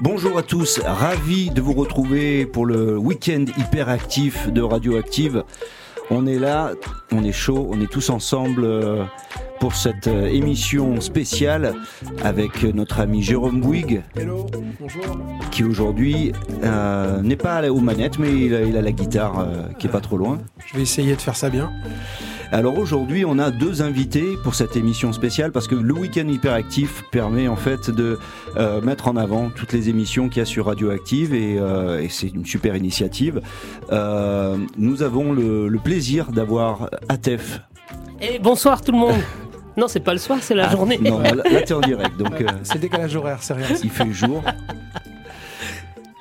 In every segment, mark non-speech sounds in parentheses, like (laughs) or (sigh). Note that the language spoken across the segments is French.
Bonjour à tous, ravi de vous retrouver pour le week-end hyperactif de Radioactive. On est là, on est chaud, on est tous ensemble euh, pour cette euh, émission spéciale avec notre ami Jérôme Bouygues, qui aujourd'hui euh, n'est pas aux manettes, mais il a, la guitare qui est pas trop loin. Je vais essayer de faire ça bien. Alors aujourd'hui, on a deux invités pour cette émission spéciale parce que le week-end hyperactif permet en fait de euh, mettre en avant toutes les émissions qu'il y a sur Radioactive et, euh, et c'est une super initiative. Euh, nous avons le, le plaisir d'avoir Atef. Et bonsoir tout le monde. Non, c'est pas le soir, c'est la ah, journée. Non, là, là t'es en direct. Donc, euh, c'est décalage horaire, c'est rien. Il fait jour.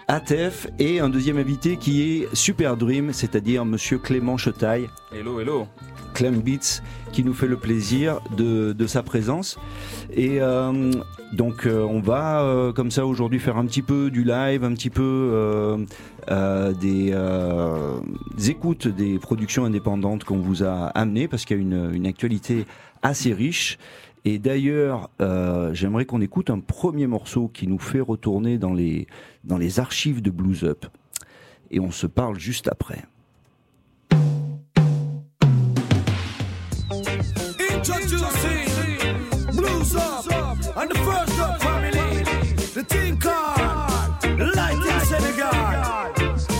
ATF et un deuxième invité qui est Super Dream, c'est-à-dire Monsieur Clément Chetaille. Hello, hello. Clem Beats qui nous fait le plaisir de, sa présence. Et euh, donc euh, on va euh, comme ça aujourd'hui faire un petit peu du live, un petit peu des, écoutes des productions indépendantes qu'on vous a amenées parce qu'il y a une, une, actualité assez riche. Et d'ailleurs, j'aimerais qu'on écoute un premier morceau qui nous fait retourner dans les, dans les archives de Blues Up. Et on se parle juste après. Introducing Blues Up and the first up family, the team called Light in Senegal.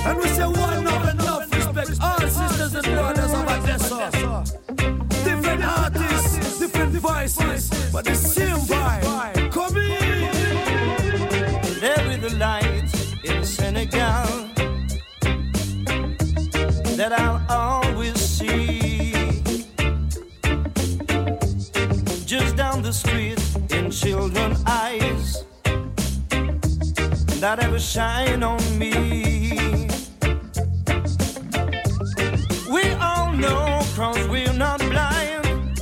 And we say one love enough respect all sisters and brothers of Odessa. Different artists, different voices, but the same vibe. Come in. There with the light in Senegal that I'll always the eyes that ever shine on me. We all know, cause we're not blind,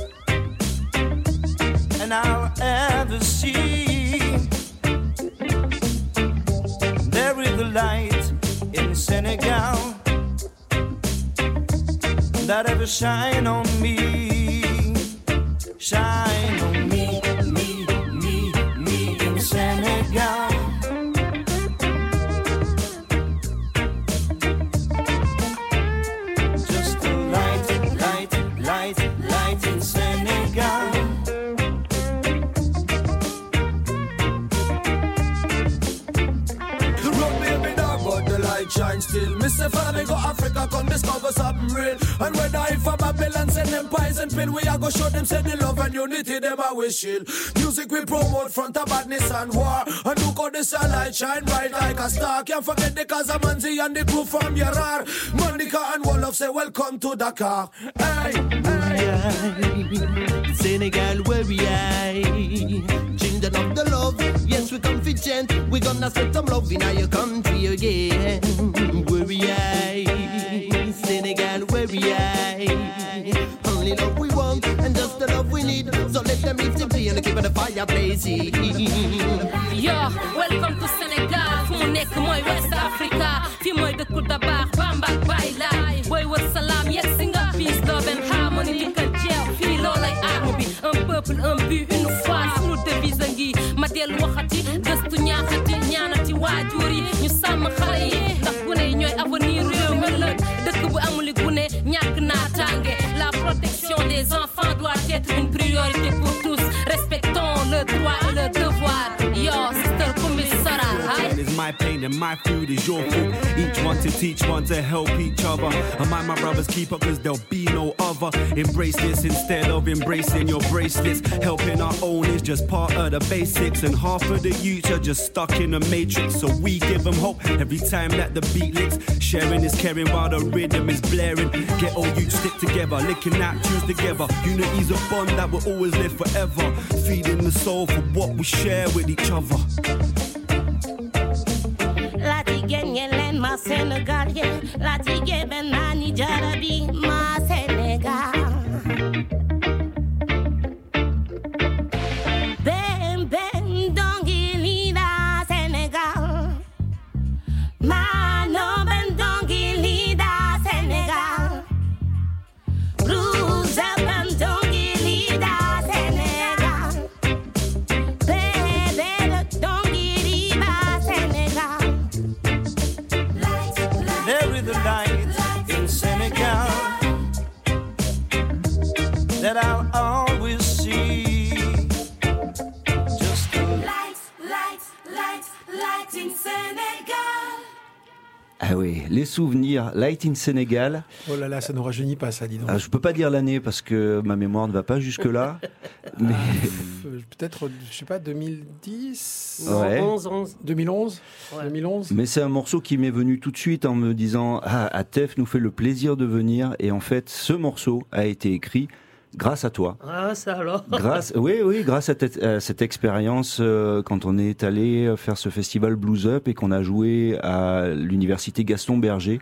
and I'll ever see. There is a light in Senegal that ever shine on me. Unity them I wish shield. Music we promote front of badness and war. And look how the sunlight shine bright like a star. Can't forget the Casamanzi and the crew from Yarar. Monica and Wolof say welcome to Dakar. Hey, hey. Senegal where we are. Children of the love, yes we confident. We gonna spread some love in our country again. Where we are. Senegal where we are. Only love we want and just the love we need. So let them live simply and keep the fireplace. Yo, welcome to Senegal. Fu mu nekk mooy West Africa. Fi mooy dëkku tabax Bamba Bayla. Boy wa salaam yegg si nga peace love and harmony li ko jeex fii loolay arme bi. Un peuple un but une foi sunu devise ngi ma dellu waxati gëstu ñaaxati ñaanati waajur yi ñu sàmm xale yi ndax gune yi ñooy des enfants doit être une priorité pour my pain and my food is your food each one to teach one to help each other. Am mind my brothers keep up cause there'll be no other. Embrace this instead of embracing your bracelets. Helping our own is just part of the basics. And half of the youth are just stuck in a matrix. So we give them hope every time that the beat licks. Sharing is caring while the rhythm is blaring. Get all you stick together licking out tunes together. Unity's a bond that will always live forever. Feeding the soul for what we share with each other ma Senegal, yeah. La tige ben nani jarabi, ma Light in Sénégal. Oh là là, ça ne rajeunit pas, ça, dis donc. Ah, je peux pas dire l'année parce que ma mémoire ne va pas jusque-là. (laughs) mais Euh, Peut-être, je sais pas, 2010 Ouais. 11, 11. 2011 Ouais. 2011 mais c'est un morceau qui m'est venu tout de suite en me disant Ah, Atef nous fait le plaisir de venir. Et en fait, ce morceau a été écrit grâce à toi. Ah, ça alors. Grâce, oui, oui, grâce à, cette expérience, euh, quand on est allé faire ce festival Blues Up et qu'on a joué à l'université Gaston Berger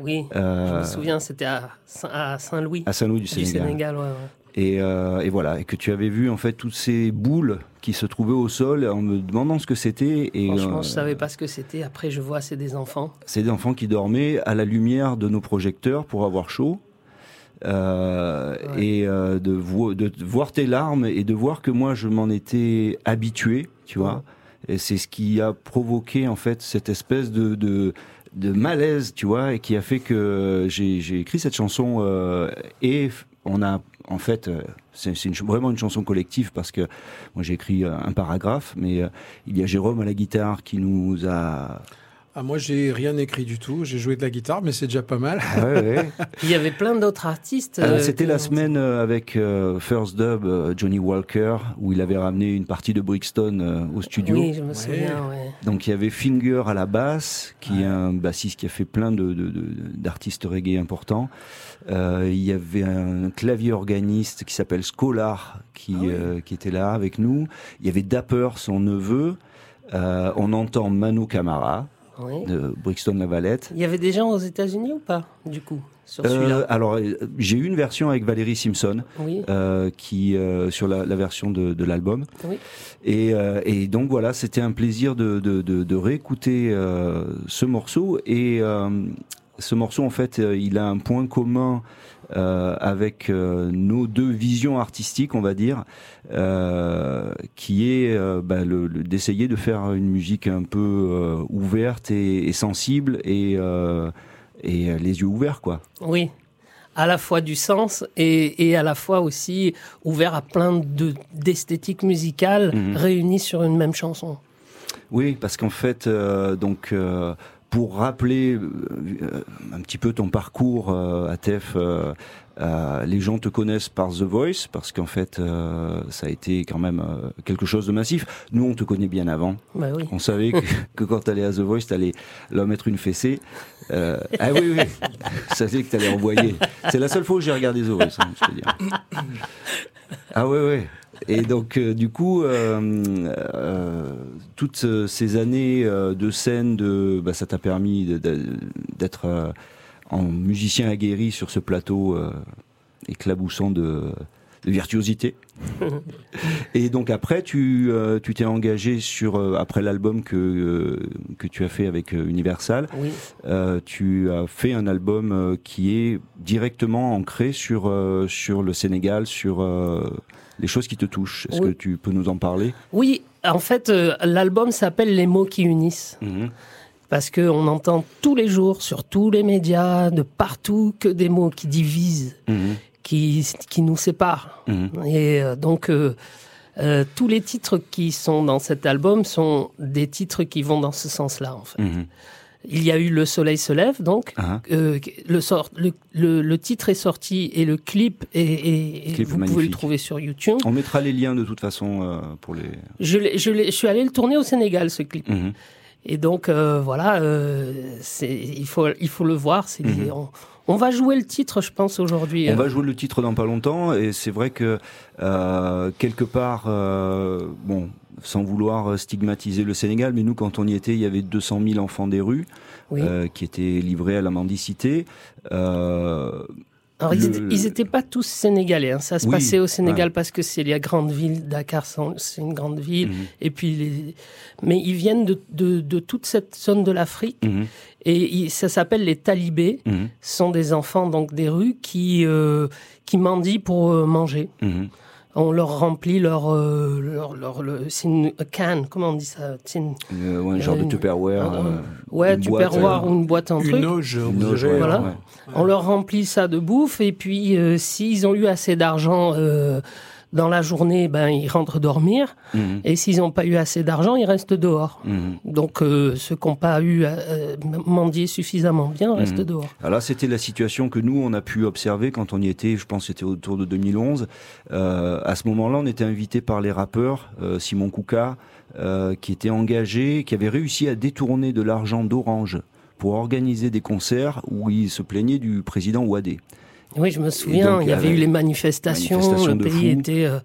Oui, je euh, me souviens, c'était à, Saint- à Saint-Louis, à Saint-Louis du du Sénégal. Sénégal. ouais, ouais. Et, euh, et voilà, et que tu avais vu en fait toutes ces boules qui se trouvaient au sol en me demandant ce que c'était. Et Franchement, euh, je savais pas ce que c'était. Après, je vois, c'est des enfants. c'est des enfants qui dormaient à la lumière de nos projecteurs pour avoir chaud. Euh, Ouais. Et euh, de, vo- de voir tes larmes et de voir que moi je m'en étais habitué, tu vois. Et c'est ce qui a provoqué en fait cette espèce de, de, de malaise, tu vois, et qui a fait que j'ai écrit cette chanson euh, et on a en fait euh, c'est vraiment une chanson collective parce que moi j'ai écrit euh, un paragraphe, mais euh, il y a Jérôme à la guitare qui nous a ah, Moi, j'ai rien écrit du tout. J'ai joué de la guitare, mais c'est déjà pas mal. Ah ouais, ouais. (laughs) Il y avait plein d'autres artistes. Euh, euh, C'était la semaine euh, avec euh, First Dub, euh, Johnny Walker, où il avait ramené une partie de Brixton euh, au studio. Oui, je me souviens, ouais. Donc il y avait Finger à la basse, qui est un bassiste qui a fait plein de- de- de- d'artistes reggae importants. Euh, il y avait un clavier organiste qui s'appelle Scholar, qui, euh, qui était là avec nous. Il y avait Dapper, son neveu. Euh, on entend Manu Camara Oui. de Brixton La Valette. Il y avait des gens aux États-Unis ou pas, du coup, sur Euh, celui-là? alors euh, j'ai eu une version avec Valérie Simpson. Oui. euh, qui euh, sur la, la version de, de l'album. Oui. Et, et donc voilà, c'était un plaisir de, de, réécouter ce morceau. Et ce morceau, en fait, il a un point commun avec euh, nos deux visions artistiques, on va dire, euh, qui est euh, bah, le, le- d'essayer de faire une musique un peu euh, ouverte et, et sensible et, euh, et euh, les yeux ouverts, quoi. Oui. À la fois du sens et, et à la fois aussi ouvert à plein de, d'esthétiques musicales Mhm. réunies sur une même chanson. Oui, parce qu'en fait, euh, donc euh, pour rappeler euh, euh, un petit peu ton parcours euh, à TEF, euh, euh, les gens te connaissent par The Voice parce qu'en fait, euh, ça a été quand même euh, quelque chose de massif. Nous, on te connaît bien avant. Bah oui. On savait que, (laughs) que quand t'allais à The Voice, t'allais leur mettre une fessée. Euh, ah oui, oui, (laughs) je savais que t'allais envoyer. C'est la seule fois où j'ai regardé The Voice, hein, je te dis. (laughs) Ah ouais, ouais. Et donc, euh, du coup, euh, euh, toutes ces années de scène, de, bah, ça t'a permis d'être en musicien aguerri sur ce plateau éclaboussant de, de virtuosité. (laughs) Et donc après, tu euh, tu t'es engagé sur euh, après l'album que euh, que tu as fait avec Universal. Oui. Tu as fait un album qui est directement ancré sur sur le Sénégal, sur les choses qui te touchent. Est-ce Oui. que tu peux nous en parler? Oui, en fait, euh, l'album s'appelle Les mots qui unissent. Parce qu'on entend tous les jours sur tous les médias, de partout, que des mots qui divisent, Mhm. qui, qui nous séparent. Mhm. Et euh, donc, euh, euh, tous les titres qui sont dans cet album sont des titres qui vont dans ce sens-là, en fait. Il y a eu Le Soleil se lève, donc. Ah. Euh, le, sort, le, le, le titre est sorti et le clip, est, Clip vous pouvez le trouver sur YouTube. On mettra les liens de toute façon euh, pour les. Je, je, je suis allé le tourner au Sénégal, ce clip. Mhm. Et donc, euh, voilà, euh, il, faut, il faut le voir. c'est Mhm. on, on va jouer le titre, je pense, aujourd'hui. On euh. va jouer le titre dans pas longtemps et c'est vrai que euh, quelque part, euh, bon, sans vouloir stigmatiser le Sénégal, mais nous quand on y était, il y avait 200 000 enfants des rues Oui. euh, qui étaient livrés à la mendicité. Euh, Alors, ils, le- étaient, ils étaient pas tous sénégalais. hein. Ça se Oui, passait au Sénégal parce que c'est la grande ville. Dakar, c'est une grande ville. Mhm. Et puis, les... mais ils viennent de, de, de toute cette zone de l'Afrique. mhm, Et ils- ça s'appelle les talibés. mhm, Ce sont des enfants donc des rues qui, euh, qui mendient pour euh, manger. On leur remplit leur, euh, leur, leur- le- c'est une can, comment on dit ça une- Euh, ouais, un genre de Tupperware. un- euh, Ouais, une tu boîte, peux voir euh, une boîte en truc. Une auge, une auge, ouais, Voilà. ouais. On leur remplit ça de bouffe et puis euh, s'ils ont eu assez d'argent euh, dans la journée, ben ils rentrent dormir. Mhm, Et s'ils n'ont pas eu assez d'argent, ils restent dehors. mhm. Donc euh, ceux qui n'ont pas eu euh, mendié suffisamment bien restent Mhm. dehors. Alors là, c'était la situation que nous, on a pu observer quand on y était, je pense que c'était autour de 2011. Euh, à ce moment-là, on était invité par les rappeurs, euh, Simon Kouka, qui était engagé, qui avait réussi à détourner de l'argent d'Orange pour organiser des concerts où il se plaignait du président Ouadé. Oui, je me souviens, donc, il y avait eu les manifestations, manifestations le pays était euh,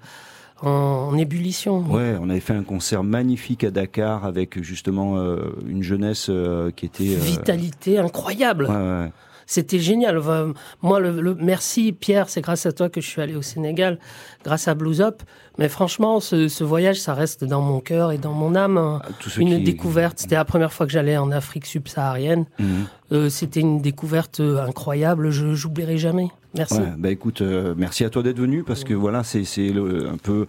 en, en ébullition. Ouais, on avait fait un concert magnifique à Dakar avec justement euh, une jeunesse euh, qui était... Vitalité incroyable. ouais, ouais. C'était génial. Enfin, Moi, le, le- merci Pierre, c'est grâce à toi que je suis allé au Sénégal, grâce à Blues Up. Mais franchement, ce, ce voyage, ça reste dans mon cœur et dans mon âme. hein. Une qui- découverte. C'était la première fois que j'allais en Afrique subsaharienne. Mhm. Euh, C'était une découverte euh, incroyable. Je j'oublierai jamais. Merci. Ouais, bah écoute, euh, merci à toi d'être venu parce que voilà, c'est un peu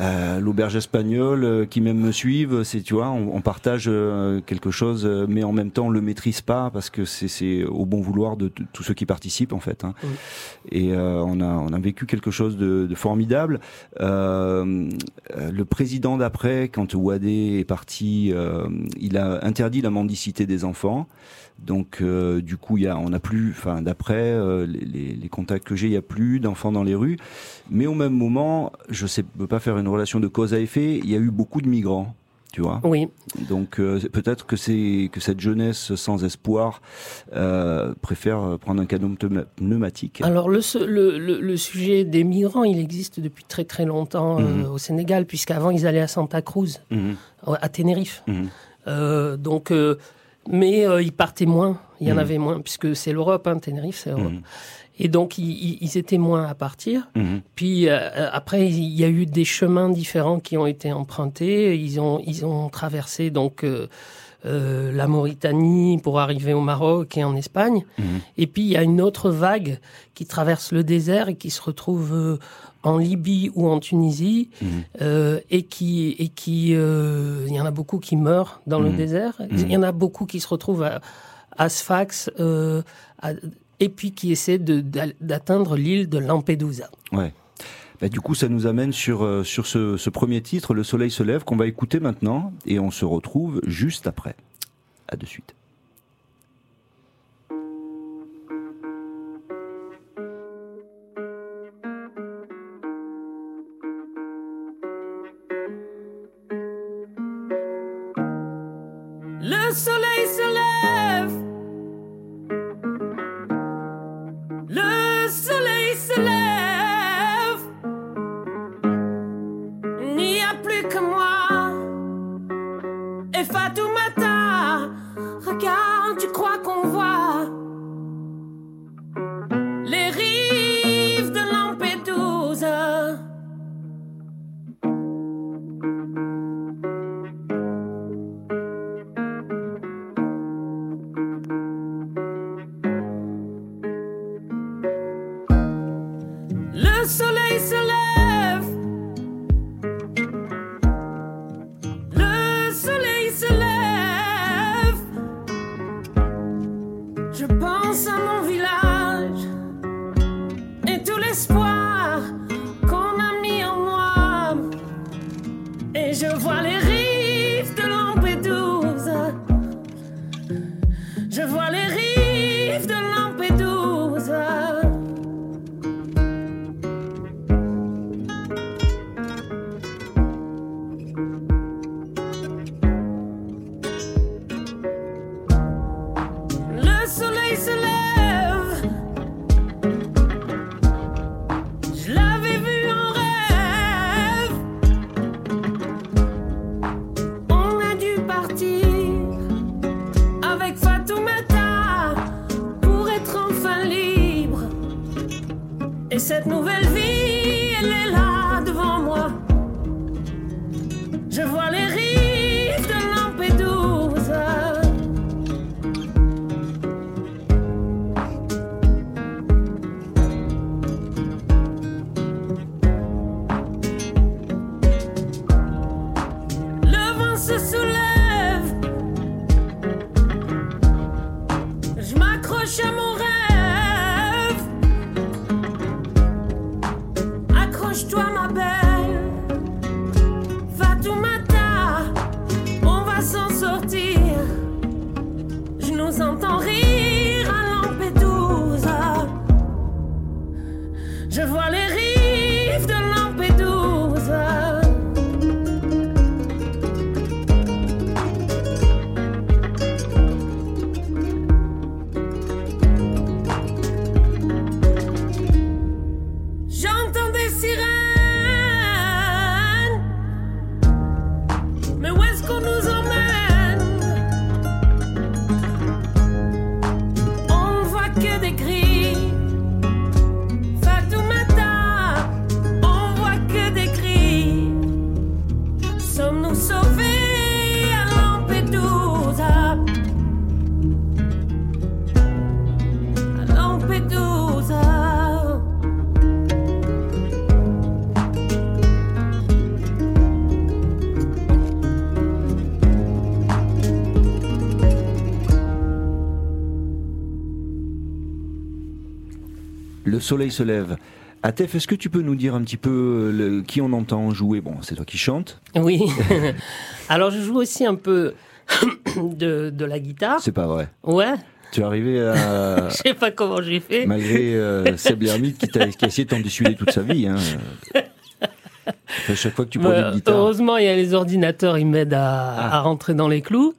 euh, l'auberge espagnole euh, qui même me suivent. C'est tu vois, on, on partage euh, quelque chose, mais en même temps on le maîtrise pas parce que c'est c'est au bon vouloir de, tous ceux qui participent en fait. hein. Oui. Et euh, on a on a vécu quelque chose de, de formidable. Le président d'après, quand Ouadé est parti, euh, il a interdit la mendicité des enfants. Donc euh, du coup, y a, on n'a plus, enfin d'après euh, les, contacts que j'ai, il y a plus d'enfants dans les rues. Mais au même moment, je sais, peux pas faire une relation de cause à effet. Il y a eu beaucoup de migrants, tu vois. Oui. Donc euh, peut-être que c'est que cette jeunesse sans espoir préfère prendre un canon pneuma- pneumatique. Alors le, se- le, le, le sujet des migrants, il existe depuis très très longtemps Mhm. au Sénégal, puisqu'avant ils allaient à Santa Cruz, Mhm, à Tenerife. mhm. Donc, mais euh, ils partaient moins. Il y en Mhm. avait moins, puisque c'est l'Europe, hein, Tenerife, c'est l'Europe. Mhm. Et donc, ils, ils- étaient moins à partir. Mhm. Puis euh, après, il y a eu des chemins différents qui ont été empruntés. Ils ont, ils ont traversé donc euh, euh, la Mauritanie pour arriver au Maroc et en Espagne. Et puis il y a une autre vague qui traverse le désert et qui se retrouve euh, en Libye ou en Tunisie Mhm. euh, et qui et qui euh, il y en a beaucoup qui meurent dans le Mhm. désert. Il y en a beaucoup qui se retrouvent à, à Sfax euh, à- et puis qui essaient d'atteindre l'île de Lampedusa. Ouais. Bah, du coup, ça nous amène sur, euh, sur ce, ce premier titre, Le Soleil se lève, qu'on va écouter maintenant, et on se retrouve juste après. À de suite. is Le soleil se lève. Atef, est-ce que tu peux nous dire un petit peu euh, le- qui on entend jouer? Bon, c'est toi qui chantes, Oui. (laughs) Alors, je joue aussi un peu (coughs) de, de la guitare. c'est pas vrai. Ouais. Tu es arrivé à. (laughs) Je sais pas comment j'ai fait. Malgré euh, Seb Lermite qui, qui a essayé de t'en dissuader toute sa vie. Hein. (laughs) À chaque fois que tu prends une guitare. heureusement, il y a les ordinateurs, ils m'aident à, Ah. à rentrer dans les clous.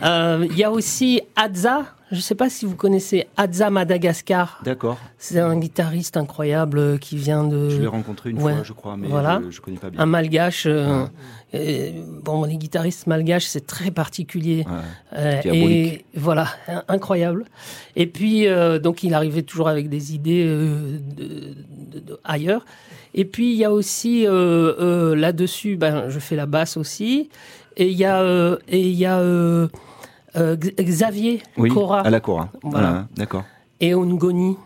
Ah, Euh, Il y a aussi Adza. Je ne sais pas si vous connaissez Adza Madagascar. D'accord. C'est un guitariste incroyable qui vient de. Je l'ai rencontré une ouais. fois, je crois, mais Voilà. je, je connais pas bien. un malgache. euh, Ah. euh, bon, les guitaristes malgaches, c'est très particulier. Ouais. Euh, Diabolique. et voilà, in- incroyable. Et puis, donc, il arrivait toujours avec des idées de- de- de- ailleurs. Et puis, il y a aussi euh, euh, là-dessus, ben, je fais la basse aussi. Et il y a, euh, et il y a X- Xavier Oui, Cora à la Cora. Voilà. Voilà, d'accord. et Ongoni.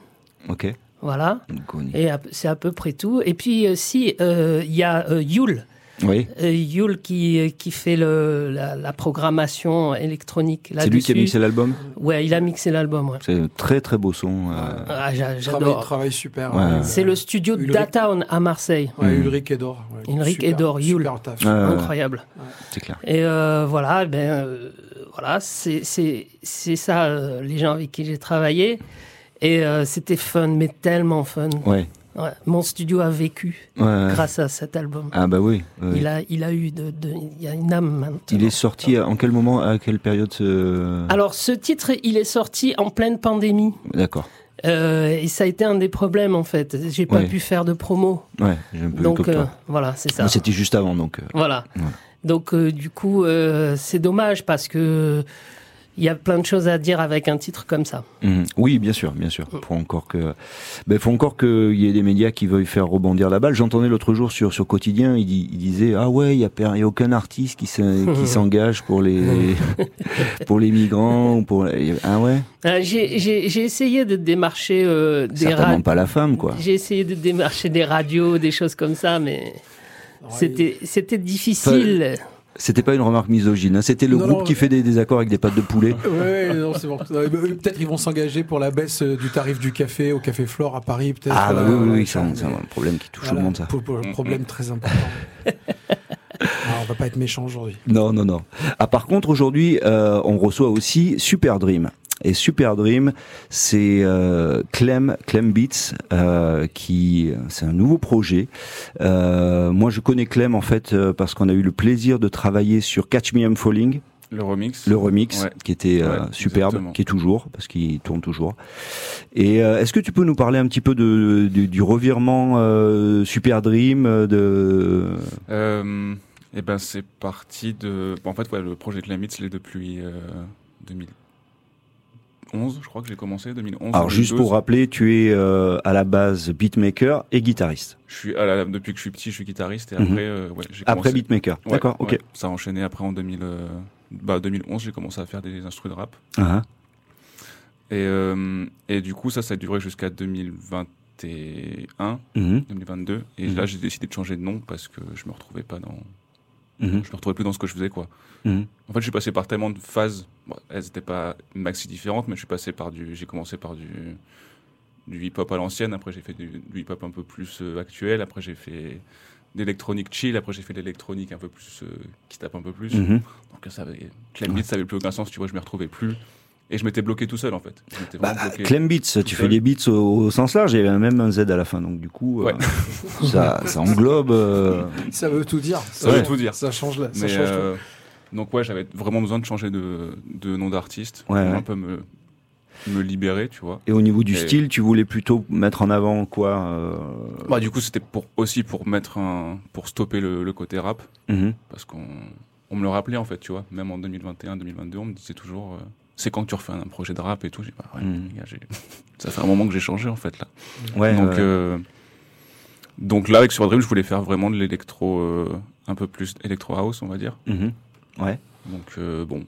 Ok. Voilà. Connu. Et c'est à peu près tout. Et puis, si, il y a euh, Yul. Oui, Euh, Yul qui, qui fait le, la, la programmation électronique c'est lui qui a mixé l'album? Ouais, il a mixé l'album. ouais. C'est un très très beau son. euh, Ah, j'adore. travail super. Ouais. C'est le studio Ulrich. Dataon à Marseille. Ouais, Mm. Ulrich Edor. ouais. Ulrich Super- Edor, Yul. Super taf. Ouais. Incroyable. c'est clair. Et euh, voilà, ben euh, voilà, c'est c'est c'est ça euh, les gens avec qui j'ai travaillé. Et euh, c'était fun, mais tellement fun. Ouais. Ouais, Mon studio a vécu ouais. grâce à cet album. Ah bah oui. oui. Il a il a eu de, de- il y a une âme maintenant. Il est sorti en quel moment, à quelle période. Alors ce titre, il est sorti en pleine pandémie. D'accord. Euh, et ça a été un des problèmes en fait. J'ai pas Ouais. pu faire de promo. Ouais, j'ai un peu Donc euh, voilà, c'est ça. C'était juste avant, donc. euh, Voilà. Ouais. Donc du coup, c'est dommage parce que il y a plein de choses à dire avec un titre comme ça. mhm. Oui, bien sûr, bien sûr. Faut encore que, ben, faut encore qu'il y ait des médias qui veuillent faire rebondir la balle. J'entendais l'autre jour sur sur quotidien, il, dit- il disait ah ouais, il y a, y a aucun artiste qui s'en- qui (laughs) s'engage pour les (laughs) pour les migrants ou pour les- ah ouais. Euh, j'ai essayé de démarcher euh, des radios. pas la femme, quoi. J'ai essayé de démarcher des radios, des choses comme ça, mais c'était c'était difficile. C'était pas une remarque misogyne. hein. C'était le Non, groupe non. qui fait des, des accords avec des pattes de poulet. (laughs) Ouais, non, c'est bon. Peut-être ils vont s'engager pour la baisse euh, du tarif du café au Café Flore à Paris, peut-être. Ah bah euh, oui, oui, oui, c'est un, problème qui touche voilà, tout le monde, ça. Un problème très important. (laughs) On va pas être méchant aujourd'hui. Non, non, non. Ah, par contre, aujourd'hui, euh, on reçoit aussi Super Dream. Et Super Dream, c'est euh, Clem, Clem Beats, euh, qui, c'est un nouveau projet. Euh, moi, je connais Clem en fait euh, parce qu'on a eu le plaisir de travailler sur Catch Me I'm Falling, Le remix. le remix, Ouais. qui était euh, Ouais, superbe, exactement. qui est toujours, parce qu'il tourne toujours. Et euh, est-ce que tu peux nous parler un petit peu de, du- du revirement euh, Super Dream de Euh, et ben c'est parti de. bon, en fait, ouais, le projet Clamits, il est depuis euh, 2011, je crois que j'ai commencé, 2011. Alors juste 2012. pour rappeler, tu es euh, à la base beatmaker et guitariste. Je suis à la- depuis que je suis petit, je suis guitariste et Mhm. après, euh, ouais, j'ai Après beatmaker, Ouais, d'accord, ok. ouais. Ça a enchaîné après en 2000, euh, bah, 2011, j'ai commencé à faire des instruments de rap. Ah, Et, euh, et du coup, ça, ça a duré jusqu'à 2021, mhm, 2022. Et Mhm. là, j'ai décidé de changer de nom parce que je me retrouvais pas dans. Mhm, Je me retrouvais plus dans ce que je faisais, quoi. mhm. En fait, je suis passé par tellement de phases. Bon, elles n'étaient pas maxi différentes, mais je suis passé par du. J'ai commencé par du du hip-hop à l'ancienne, après j'ai fait du, du hip-hop un peu plus euh, actuel, après j'ai fait d'électronique chill, après j'ai fait de l'électronique un peu plus euh, qui tape un peu plus. Mhm. Donc ça avait, ça avait plus aucun sens, tu vois, je m'y retrouvais plus. Et je m'étais bloqué tout seul en fait. Bah. Clem Beats, tu fais des beats au, au sens large, il y avait même un Z à la fin, donc du coup, euh, (laughs) ça, ça englobe. euh, Ça veut tout dire. Ça veut tout dire. Ça change. Ça tout. euh, donc ouais, j'avais vraiment besoin de changer de, de nom d'artiste, Ouais, un peu me, me libérer, tu vois. Et au niveau du Et- style, tu voulais plutôt mettre en avant quoi euh, Bah du coup c'était pour aussi pour mettre un, pour stopper le, le côté rap, mhm. parce qu'on on me le rappelait en fait, tu vois. Même en 2021, 2022, on me disait toujours, euh, c'est quand tu refais un projet de rap et tout. J'ai bah, ouais, gars, j'ai- (laughs) ça fait un moment que j'ai changé en fait là. Ouais, donc euh, donc là avec Sur Dream, je voulais faire vraiment de l'électro, euh, un peu plus électro house, on va dire. Mhm. Ouais. Donc euh, bon,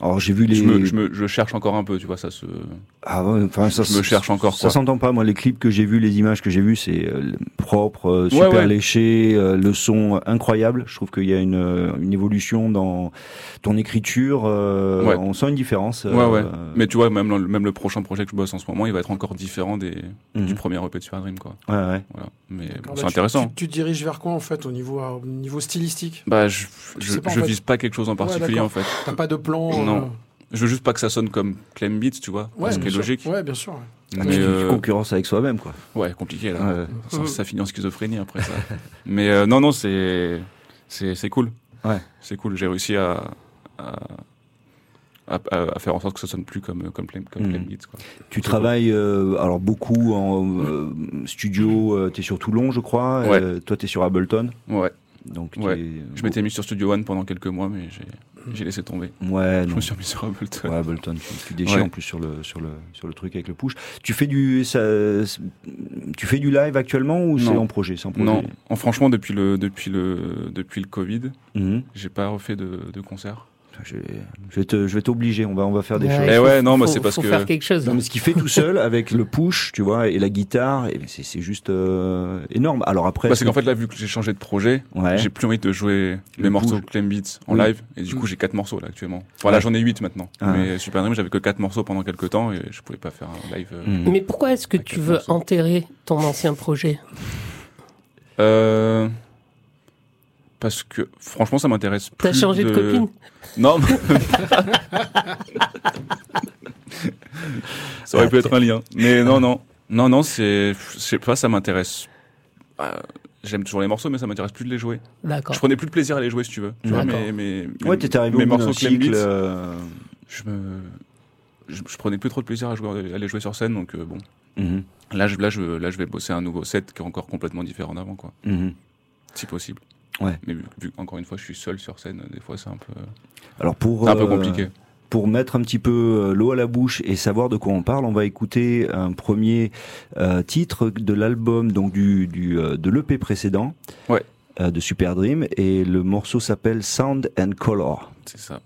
Alors j'ai vu les. je, me, je, me, je cherche encore un peu, tu vois, ça se. Ah ouais, enfin ça. Je me cherche encore, Ça s'entend pas. Moi, les clips que j'ai vus, les images que j'ai vues, c'est euh, propre, euh, super Ouais, ouais. léché, euh, le son incroyable. Je trouve qu'il y a une, euh, une évolution dans ton écriture. euh, Ouais. On sent une différence. Ouais, ouais. euh, Mais tu vois, même, le- même le prochain projet que je bosse en ce moment, il va être encore différent des, mhm. du premier EP de Super Dream, quoi. Ouais, ouais. Voilà. Mais bon, là, c'est tu- intéressant. Tu, tu te diriges vers quoi en fait au niveau, au niveau stylistique? Bah, je, je, pas, je fait. vise pas quelque chose en particulier, en fait. T'as pas de plan Non. euh, Je veux juste pas que ça sonne comme Clem Beats, tu vois. Ouais, ce qui bien est sûr. logique. Ouais, bien sûr. Mais euh, concurrence avec soi-même, quoi. ouais, compliqué, là. Ouais. Ça, Mhm. ça finit en schizophrénie après ça. (laughs) Mais euh, non, non, c'est, c'est, c'est cool. Ouais. C'est cool. J'ai réussi à, à, à, à faire en sorte que ça sonne plus comme, comme, Clem, comme. Clem Beats, quoi. Tu travailles euh, alors beaucoup en euh, studio. tu es sur Toulon, je crois. Ouais. Euh, toi, tu es sur Ableton. Ouais. Donc, Ouais. Je m'étais mis sur Studio One pendant quelques mois, mais j'ai, laissé tomber. Ouais, Je non. me suis remis sur Ableton. Ouais, Ableton, tu, tu déchires Ouais. en plus sur le, sur, le, sur le truc avec le push. Tu fais du, ça, tu fais du live actuellement ou c'est en projet, en projet? Non, en, franchement, depuis le, depuis le, depuis le Covid, Mhm. j'ai pas refait de, de concert. Je, te- je vais t'obliger, on va, on va faire des Ouais, choses. Eh ouais, non, mais c'est parce faut que- faire quelque chose. Non, mais ce qu'il fait tout seul avec le push, tu vois, et la guitare, et c'est c'est juste euh, énorme. Alors après, Parce qu'en fait, là, vu que j'ai changé de projet, ouais. j'ai plus envie de jouer Le les morceaux push. Clem Beats en Oui. live, et du coup, j'ai quatre morceaux là actuellement. Voilà, Ouais. j'en ai huit maintenant. Ah. Mais Super Dream, j'avais que quatre morceaux pendant quelques temps, et je pouvais pas faire un live. euh. Mhm. Mais pourquoi est-ce que tu veux morceaux. enterrer ton ancien projet? Euh, Parce que franchement, ça m'intéresse plus. T'as changé de copine Non. mais- (laughs) ça aurait pu être un lien. Mais non, non. Non, non, c'est. Je sais pas, ça m'intéresse. Euh, J'aime toujours les morceaux, mais ça m'intéresse plus de les jouer. D'accord. Je prenais plus de plaisir à les jouer, si tu veux. Tu vois, mes, mes, Ouais, t'étais arrivé mes au morceaux cycle. Euh, je me. Je, je prenais plus trop de plaisir à, jouer, à les jouer sur scène, donc euh, bon. mhm, Là je, là, je, là, je vais bosser un nouveau set qui est encore complètement différent d'avant, quoi. mhm. Si possible. Ouais. Mais vu, vu qu'encore une fois, je suis seul sur scène, des fois, c'est un peu, Alors pour un peu euh, compliqué. pour mettre un petit peu euh, l'eau à la bouche et savoir de quoi on parle, on va écouter un premier euh, titre de l'album, donc du, du euh, de l'EP précédent, Ouais. euh, de Super Dream, et le morceau s'appelle Sound and Color. C'est ça.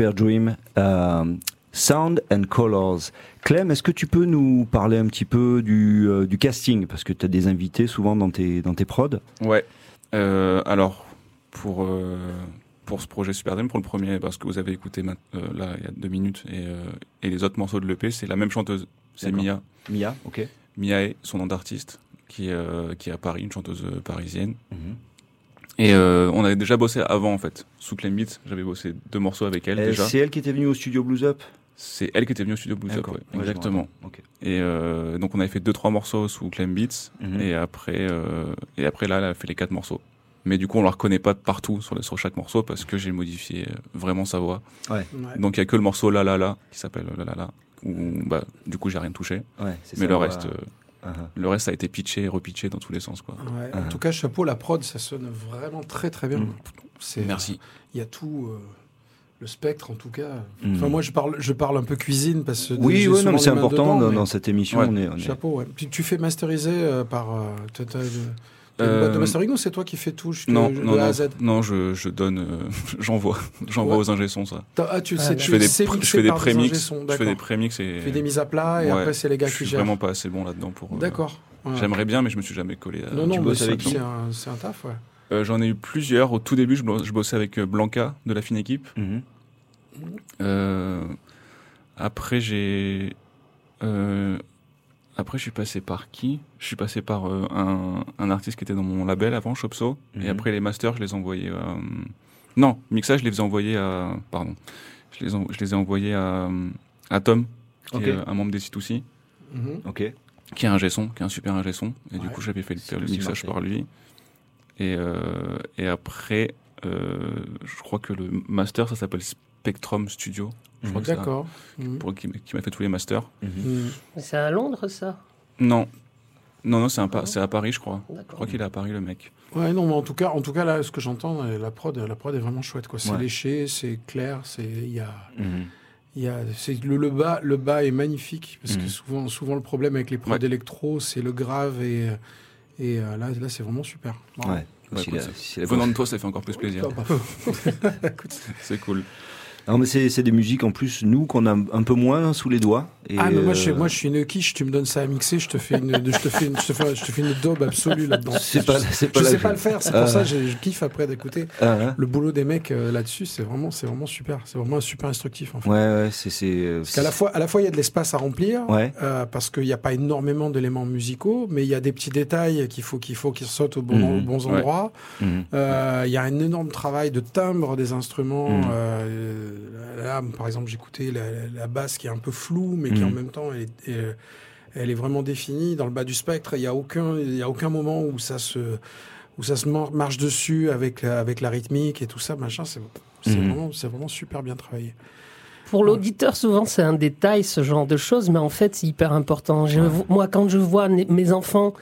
Super Dream, euh, Sound and Colors. Clem, est-ce que tu peux nous parler un petit peu du, euh, du casting? Parce que tu as des invités souvent dans tes, dans tes prods. Ouais. Euh, alors, pour, euh, pour ce projet Super Dream, pour le premier, parce que vous avez écouté là il y a deux minutes, et, et les autres morceaux de l'EP, c'est la même chanteuse. C'est. Mia. Mia, ok. Miae, son nom d'artiste, qui, est, qui est à Paris, une chanteuse parisienne. Mhm. Et euh, on avait déjà bossé avant, en fait. Sous Clem Beats, j'avais bossé deux morceaux avec elle Euh, déjà. C'est elle qui était venue au studio Blues Up? C'est elle qui était venue au studio Blues Up, ouais, exactement. Et euh, donc on avait fait deux trois morceaux sous Clem Beats Mhm. et après euh, et après là elle a fait les quatre morceaux. Mais du coup on la reconnaît pas partout sur, sur chaque morceau parce que j'ai modifié vraiment sa voix. Ouais. Donc il y a que le morceau La La La qui s'appelle La La La où bah du coup j'ai rien touché. Ouais, c'est Mais ça, le va- euh, ah. le reste a été pitché et repitché dans tous les sens quoi. Ouais. En tout cas, chapeau, la prod, ça sonne vraiment très très bien. Mm. C'est- Merci. Il y a tout, euh, le spectre en tout cas. Mm. Enfin, moi, je parle, je parle un peu cuisine parce que Oui, non, les c'est important dedans, dans, mais dans cette émission. Ouais. On est, on est- Chapeau, ouais. Puis tu fais masteriser euh, par. Euh, Euh, boîte de mastering ou c'est toi qui fais tout jusque- Non, de non, A à non, Z non, je, je donne, euh, (laughs) j'envoie, j'envoie Ouais. aux ingé sons ça. Ah, tu Ah, sais, tu Je fais des, pr- je fais des prémix, je fais des d'accord. prémix et Tu fais des mises à plat et Ouais, après c'est les gars je qui suis gèrent. vraiment pas assez bon là-dedans pour. euh, D'accord. Ouais. J'aimerais bien, mais je me suis jamais collé. À... Non, tu non, mais c'est avec qui c'est un, taf, ouais. Euh, J'en ai eu plusieurs. Au tout début, je, bo- je bossais avec euh, Blanca de la fine équipe. Mhm. Euh, après, j'ai. Euh, après, je suis passé par qui? Je suis passé par euh, un, un artiste qui était dans mon label avant, Chopso. Mhm. Et après, les masters, je les envoyais. à... Non, mixage, je les faisais envoyer à. Pardon. Je les, en- je les ai envoyés à, à Tom, qui est euh, un membre des C2C, Mhm. Ok. qui est un son, qui est un super ingé son. Et du coup, j'avais fait le, mixage par lui. Et, euh, et après, euh, je crois que le master, ça s'appelle Spectrum Studio. Je crois que c'est un- D'accord. Pour qui, qui m'a fait tous les masters. Mhm. Mhm. C'est à Londres, ça? Non, non, non, c'est un Ah c'est à Paris, je crois. Je crois qu'il est à Paris, le mec. Ouais, non, mais en tout cas, en tout cas là, ce que j'entends, euh, la prod, la prod est vraiment chouette, quoi. C'est Ouais. léché, c'est clair, c'est il y a, il y a, c'est le, le bas, le bas est magnifique parce que souvent, souvent le problème avec les prods Ouais. électro, c'est le grave et et euh, là, là, c'est vraiment super. Ouais. Si écoute, la- c'est- si la- Venant de toi, ça fait encore plus plaisir. (laughs) (laughs) C'est cool. Non, mais c'est c'est des musiques en plus, nous, qu'on a un peu moins sous les doigts. Et, ah, mais moi, euh, je, moi, je suis une quiche. Tu me donnes ça à mixer, je te fais une, je te fais une, je te fais, je te fais une daube absolue là-dedans. (laughs) C'est pas, c'est Je pas sais pas le faire, c'est pour Ah. ça que je, je kiffe après d'écouter Ah, hein. le boulot des mecs euh, là-dessus. C'est vraiment, c'est vraiment super. C'est vraiment super instructif en fait. Ouais, ouais, c'est. c'est, euh, Parce qu'à la fois, à la fois, il y a de l'espace à remplir, Ouais. euh, parce qu'il n'y a pas énormément d'éléments musicaux, mais il y a des petits détails qu'il faut qu'il faut qu'ils sortent aux bons, Mhm. aux bons Ouais. endroits. Mhm. Euh, Il y a un énorme travail de timbre des instruments. Mhm. Là, par exemple, j'écoutais la, la basse qui est un peu floue, mais qui Mhm. en même temps, elle est, elle- elle est vraiment définie. Dans le bas du spectre, il n'y a aucun, il y a aucun moment où ça se où ça se mar- marche dessus avec la, avec la rythmique et tout ça, machin. C'est c'est Mhm. vraiment, c'est vraiment super bien travaillé. Pour l'auditeur, souvent, c'est un détail, ce genre de choses, mais en fait, c'est hyper important. Je- Moi, quand je vois mes enfants,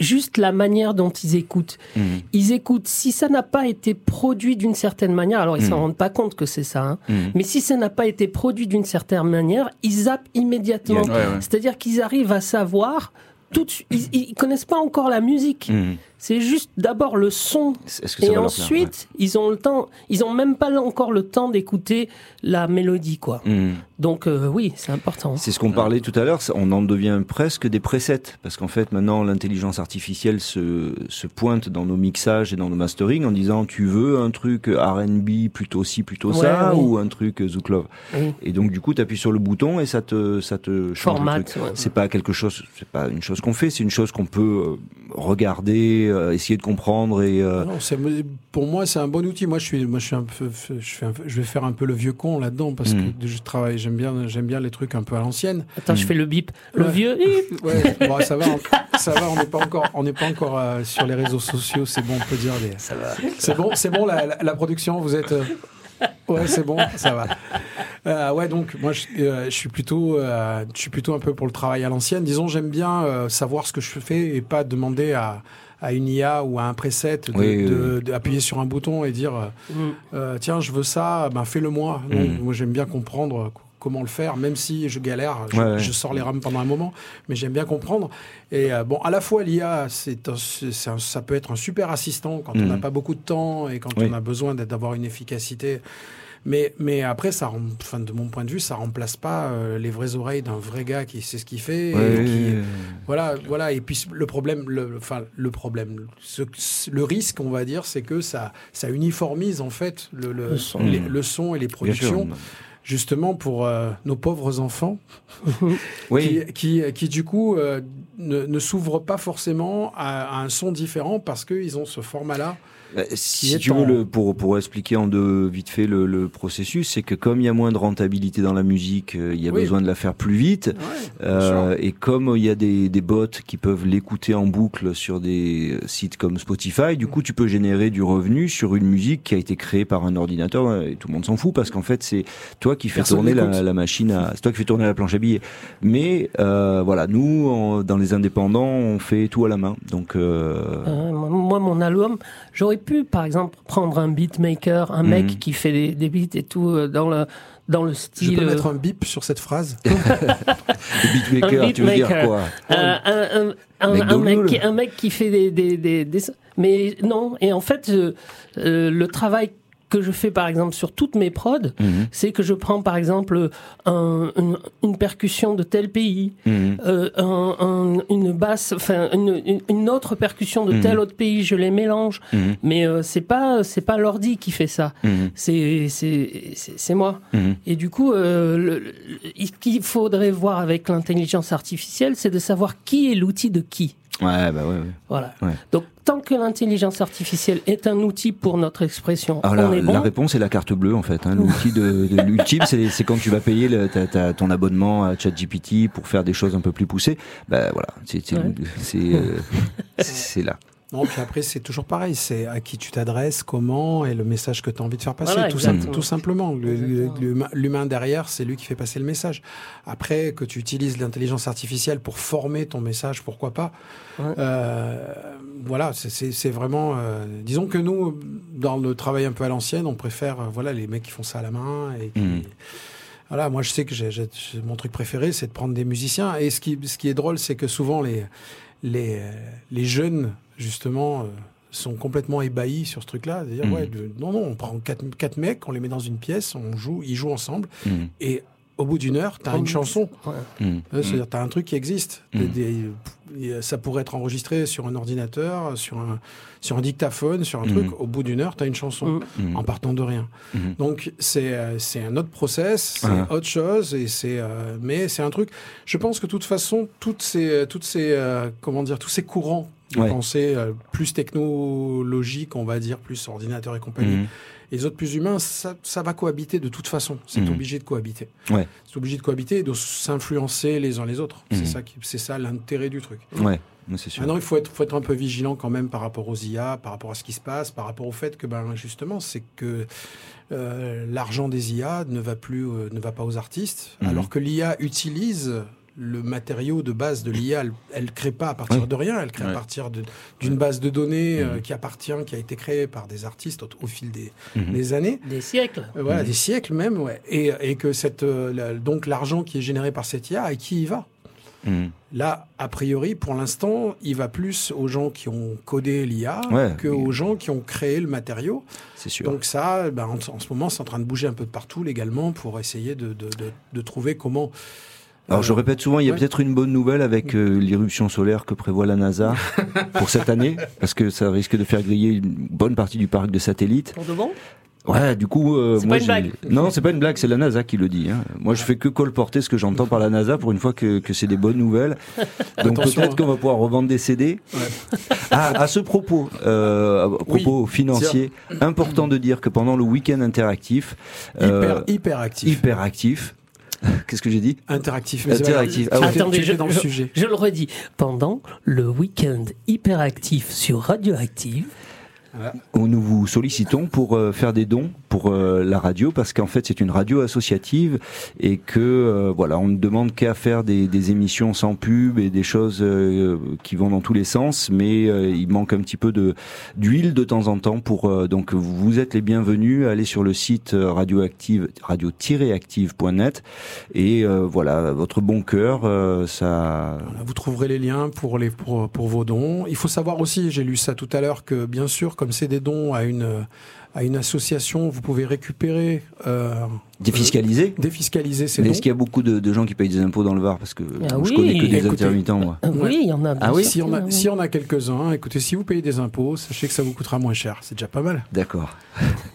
juste la manière dont ils écoutent, Mhm. ils écoutent, si ça n'a pas été produit d'une certaine manière, alors ils Mm. s'en rendent pas compte que c'est ça, hein, Mhm. mais si ça n'a pas été produit d'une certaine manière, ils zappent immédiatement. Ouais, ouais. C'est-à-dire qu'ils arrivent à savoir tout de suite, ils, ils connaissent pas encore la musique. Mhm. C'est juste d'abord le son que et plaire ensuite, ils ont le temps, ils ont même pas encore le temps d'écouter la mélodie, quoi. Ouais. Donc euh, oui, c'est important. C'est ce qu'on parlait tout à l'heure, on en devient presque des presets, parce qu'en fait maintenant l'intelligence artificielle se, se pointe dans nos mixages et dans nos mastering en disant tu veux un truc R&B plutôt ci, plutôt ça, Ouais, oui. ou un truc Zouk Love. Oui. Et donc du coup tu appuies sur le bouton et ça te, ça te change le Format. truc. ouais. C'est pas quelque chose, c'est pas une chose qu'on fait, c'est une chose qu'on peut euh, regarder, euh, essayer de comprendre et euh, Non, pour moi, c'est un bon outil. Moi, je suis, moi, je suis un peu, je fais un je vais faire un peu le vieux con là-dedans parce Mhm. que je travaille, j'aime bien, j'aime bien les trucs un peu à l'ancienne. Attends, je fais le bip. Le Ouais. vieux. (laughs) Ouais, bon, ça va, on, ça va, on n'est pas encore, on n'est pas encore euh, sur les réseaux sociaux, c'est bon, on peut dire les. ça va. C'est bon, c'est bon, la, la- la production, vous êtes. euh, Ouais, c'est bon, ça va. Euh, ouais, donc moi, je, euh, je suis plutôt, euh, je suis plutôt un peu pour le travail à l'ancienne. Disons, j'aime bien euh, savoir ce que je fais et pas demander à, à une IA ou à un preset de- Oui, oui, de- d'appuyer sur un bouton et dire, euh, Mm. tiens, je veux ça, ben fais-le moi. Mm. Moi, j'aime bien comprendre comment le faire, même si je galère, je, Ouais, ouais. je sors les rames pendant un moment, mais j'aime bien comprendre. Et euh, bon, à la fois l'IA, c'est un- c'est un- ça peut être un super assistant quand on Mhm. n'a pas beaucoup de temps et quand Oui. on a besoin d'avoir une efficacité. Mais, mais après, ça, rem- enfin, de mon point de vue, ça remplace pas euh, les vraies oreilles d'un vrai gars qui sait ce qu'il fait. et Ouais, qui- ouais, ouais. Voilà, voilà. Et puis le problème, le, enfin le problème, ce- le risque, on va dire, c'est que ça, ça uniformise en fait le, le, Le son. les- le son et les productions, justement pour euh, nos pauvres enfants (laughs) Oui. qui, qui, qui, du coup euh, ne, ne s'ouvrent pas forcément à, à un son différent parce qu'ils ont ce format-là. Qui Si tu veux, le, pour, pour expliquer en deux, vite fait le, le processus, c'est que comme il y a moins de rentabilité dans la musique, euh, il y a Oui. besoin de la faire plus vite. Euh, et comme il y a des, des bots qui peuvent l'écouter en boucle sur des euh, sites comme Spotify, du coup, tu peux générer du revenu sur une musique qui a été créée par un ordinateur euh, et tout le monde s'en fout parce qu'en fait, c'est toi qui fais tourner la, machine à, c'est toi qui fais tourner la planche à billets. Mais euh, voilà, nous, en- dans les indépendants, on fait tout à la main. Donc, euh, Euh, moi, mon album, j'aurais pu, par exemple, prendre un beatmaker, un mec Mhm. qui fait des, des beats et tout euh, dans le dans le Je style. peux euh, mettre un bip sur cette phrase. (laughs) le beatmaker, Un tu veux dire quoi Euh, un, un- un- Mec un qui, un mec qui fait des, des, des, des- mais non et en fait euh, euh, le travail que je fais par exemple sur toutes mes prods Mhm, c'est que je prends par exemple un- une, une percussion de tel pays mhm. euh, un- un- une basse enfin une, une- autre percussion de Mhm. tel autre pays je les mélange. Mais euh, c'est pas c'est pas l'ordi qui fait ça. C'est c'est moi. Et du coup, euh, le- le- ce qu'il faudrait voir avec l'intelligence artificielle, c'est de savoir qui est l'outil de qui. Ouais, bah ouais, ouais. Voilà. Ouais. Donc, tant que l'intelligence artificielle est un outil pour notre expression, Alors on la, est bon. la réponse est la carte bleue en fait. Hein. L'outil de, de (laughs) l'ultime, c'est c'est quand tu vas payer le, ton abonnement à ChatGPT pour faire des choses un peu plus poussées. Ben voilà, c'est c'est Ouais. c'est, euh, (laughs) c'est là. Non, puis après, c'est toujours pareil. C'est à qui tu t'adresses, comment, et le message que tu as envie de faire passer. Voilà, tout, sim- tout simplement. L'humain derrière, c'est lui qui fait passer le message. Après, que tu utilises l'intelligence artificielle pour former ton message, pourquoi pas. Ouais. Euh, voilà, c'est- vraiment. euh, disons que nous, dans le travail un peu à l'ancienne, on préfère euh, voilà, les mecs qui font ça à la main. Et qui- Mhm. Voilà, moi je sais que mon truc préféré, c'est de prendre des musiciens. Et ce qui, ce qui est drôle, c'est que souvent les, les, les jeunes, justement, euh, sont complètement ébahis sur ce truc-là. C'est-à-dire, Mhm. ouais, de- non, non, on prend quatre, quatre mecs, on les met dans une pièce, on joue, ils jouent ensemble, Mhm, et au bout d'une heure, tu as Comme- une chanson. Ouais. mhm. Euh, C'est-à-dire, tu as un truc qui existe. Des- des- ça pourrait être enregistré sur un ordinateur, sur un, sur un dictaphone, sur un truc. Au bout d'une heure, tu as une chanson, en partant de rien. Donc c'est euh, c'est un autre process, c'est Ah. autre chose et c'est euh, mais c'est un truc. Je pense que de toute façon toutes ces toutes ces euh, comment dire tous ces courants de Ouais. pensée euh, plus technologiques, on va dire plus ordinateur et compagnie, Mhm. et les autres plus humains, ça, ça va cohabiter de toute façon. C'est Mhm. obligé de cohabiter. Ouais. C'est obligé de cohabiter et de s'influencer les uns les autres. Mhm. C'est ça qui c'est ça l'intérêt du truc. Ouais, sûr. Maintenant, il faut être, faut être un peu vigilant quand même par rapport aux IA, par rapport à ce qui se passe, par rapport au fait que, ben, justement, c'est que euh, l'argent des IA ne va plus, euh, ne va pas aux artistes, Mhm. alors que l'IA utilise le matériau de base de l'IA, elle, elle crée pas à partir Ouais. de rien, elle crée à partir d'une base de données euh, Mhm. qui appartient, qui a été créée par des artistes au, au fil des, Mhm. des années. Des siècles. Euh, Voilà, Mhm. des siècles même, ouais. Et, et que cette, euh, la- donc l'argent qui est généré par cette IA, à qui il va? Là, a priori, pour l'instant, il va plus aux gens qui ont codé l'IA Ouais. que aux gens qui ont créé le matériau. C'est sûr. Donc ça, ben, en, en ce moment, c'est en train de bouger un peu de partout légalement pour essayer de, de, de- de trouver comment... Alors je euh, répète souvent, il y a ouais. peut-être une bonne nouvelle avec euh, l'irruption solaire que prévoit la NASA (laughs) pour cette année, parce que ça risque de faire griller une bonne partie du parc de satellites. Pour de bon? Ouais, du coup, euh, C'est moi, pas une j'ai- blague. non, c'est pas une blague, c'est la NASA qui le dit. Hein. Moi, je fais que colporter ce que j'entends par la NASA pour une fois que, que c'est des bonnes nouvelles. (laughs) Donc peut-être hein. qu'on va pouvoir revendre des CD. Ah, à ce propos, euh, à propos financier, important de dire que pendant le week-end interactif, euh, hyper, hyper actif. hyper actif. Qu'est-ce que j'ai dit Interactif. mais. Interactif. Ah ouais. Attendez, je- dans le je- sujet. Je le redis, pendant le week-end hyperactif sur Radioactive, où nous vous sollicitons pour euh, faire des dons pour euh, la radio parce qu'en fait c'est une radio associative et que euh, voilà on ne demande qu'à faire des, des émissions sans pub et des choses euh, qui vont dans tous les sens mais il manque un petit peu de d'huile de temps en temps pour donc vous êtes les bienvenus allez sur le site radioactive radio-active.net et voilà votre bon cœur ça Vous trouverez les liens pour, les, pour, pour vos dons. Il faut savoir aussi, j'ai lu ça tout à l'heure, que bien sûr, comme c'est des dons à une, à une association. Vous pouvez récupérer, euh, Défiscalisé défiscaliser ces Mais est-ce qu'il y a beaucoup de, de gens qui payent des impôts dans le Var Parce que Ah je oui, connais que des écoutez. intermittents, moi. Euh, Oui, il y en a. Ah oui Si on a, si on a quelques-uns, écoutez, si vous payez des impôts, sachez que ça vous coûtera moins cher. C'est déjà pas mal. D'accord.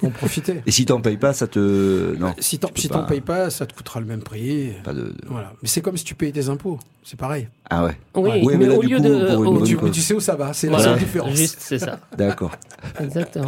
En profitez. Et si t'en payes pas, ça te. Non. Si t'en peux si t'en pas- payes pas, ça te coûtera le même prix. Pas de. de- Voilà. Mais c'est comme si tu payais des impôts. C'est pareil. Ah ouais. Oui, Ouais, mais mais, là, au lieu coup, de. bonne tu, sais où ça va. C'est la Voilà, seule différence. Juste, c'est ça. (laughs) D'accord. Exactement.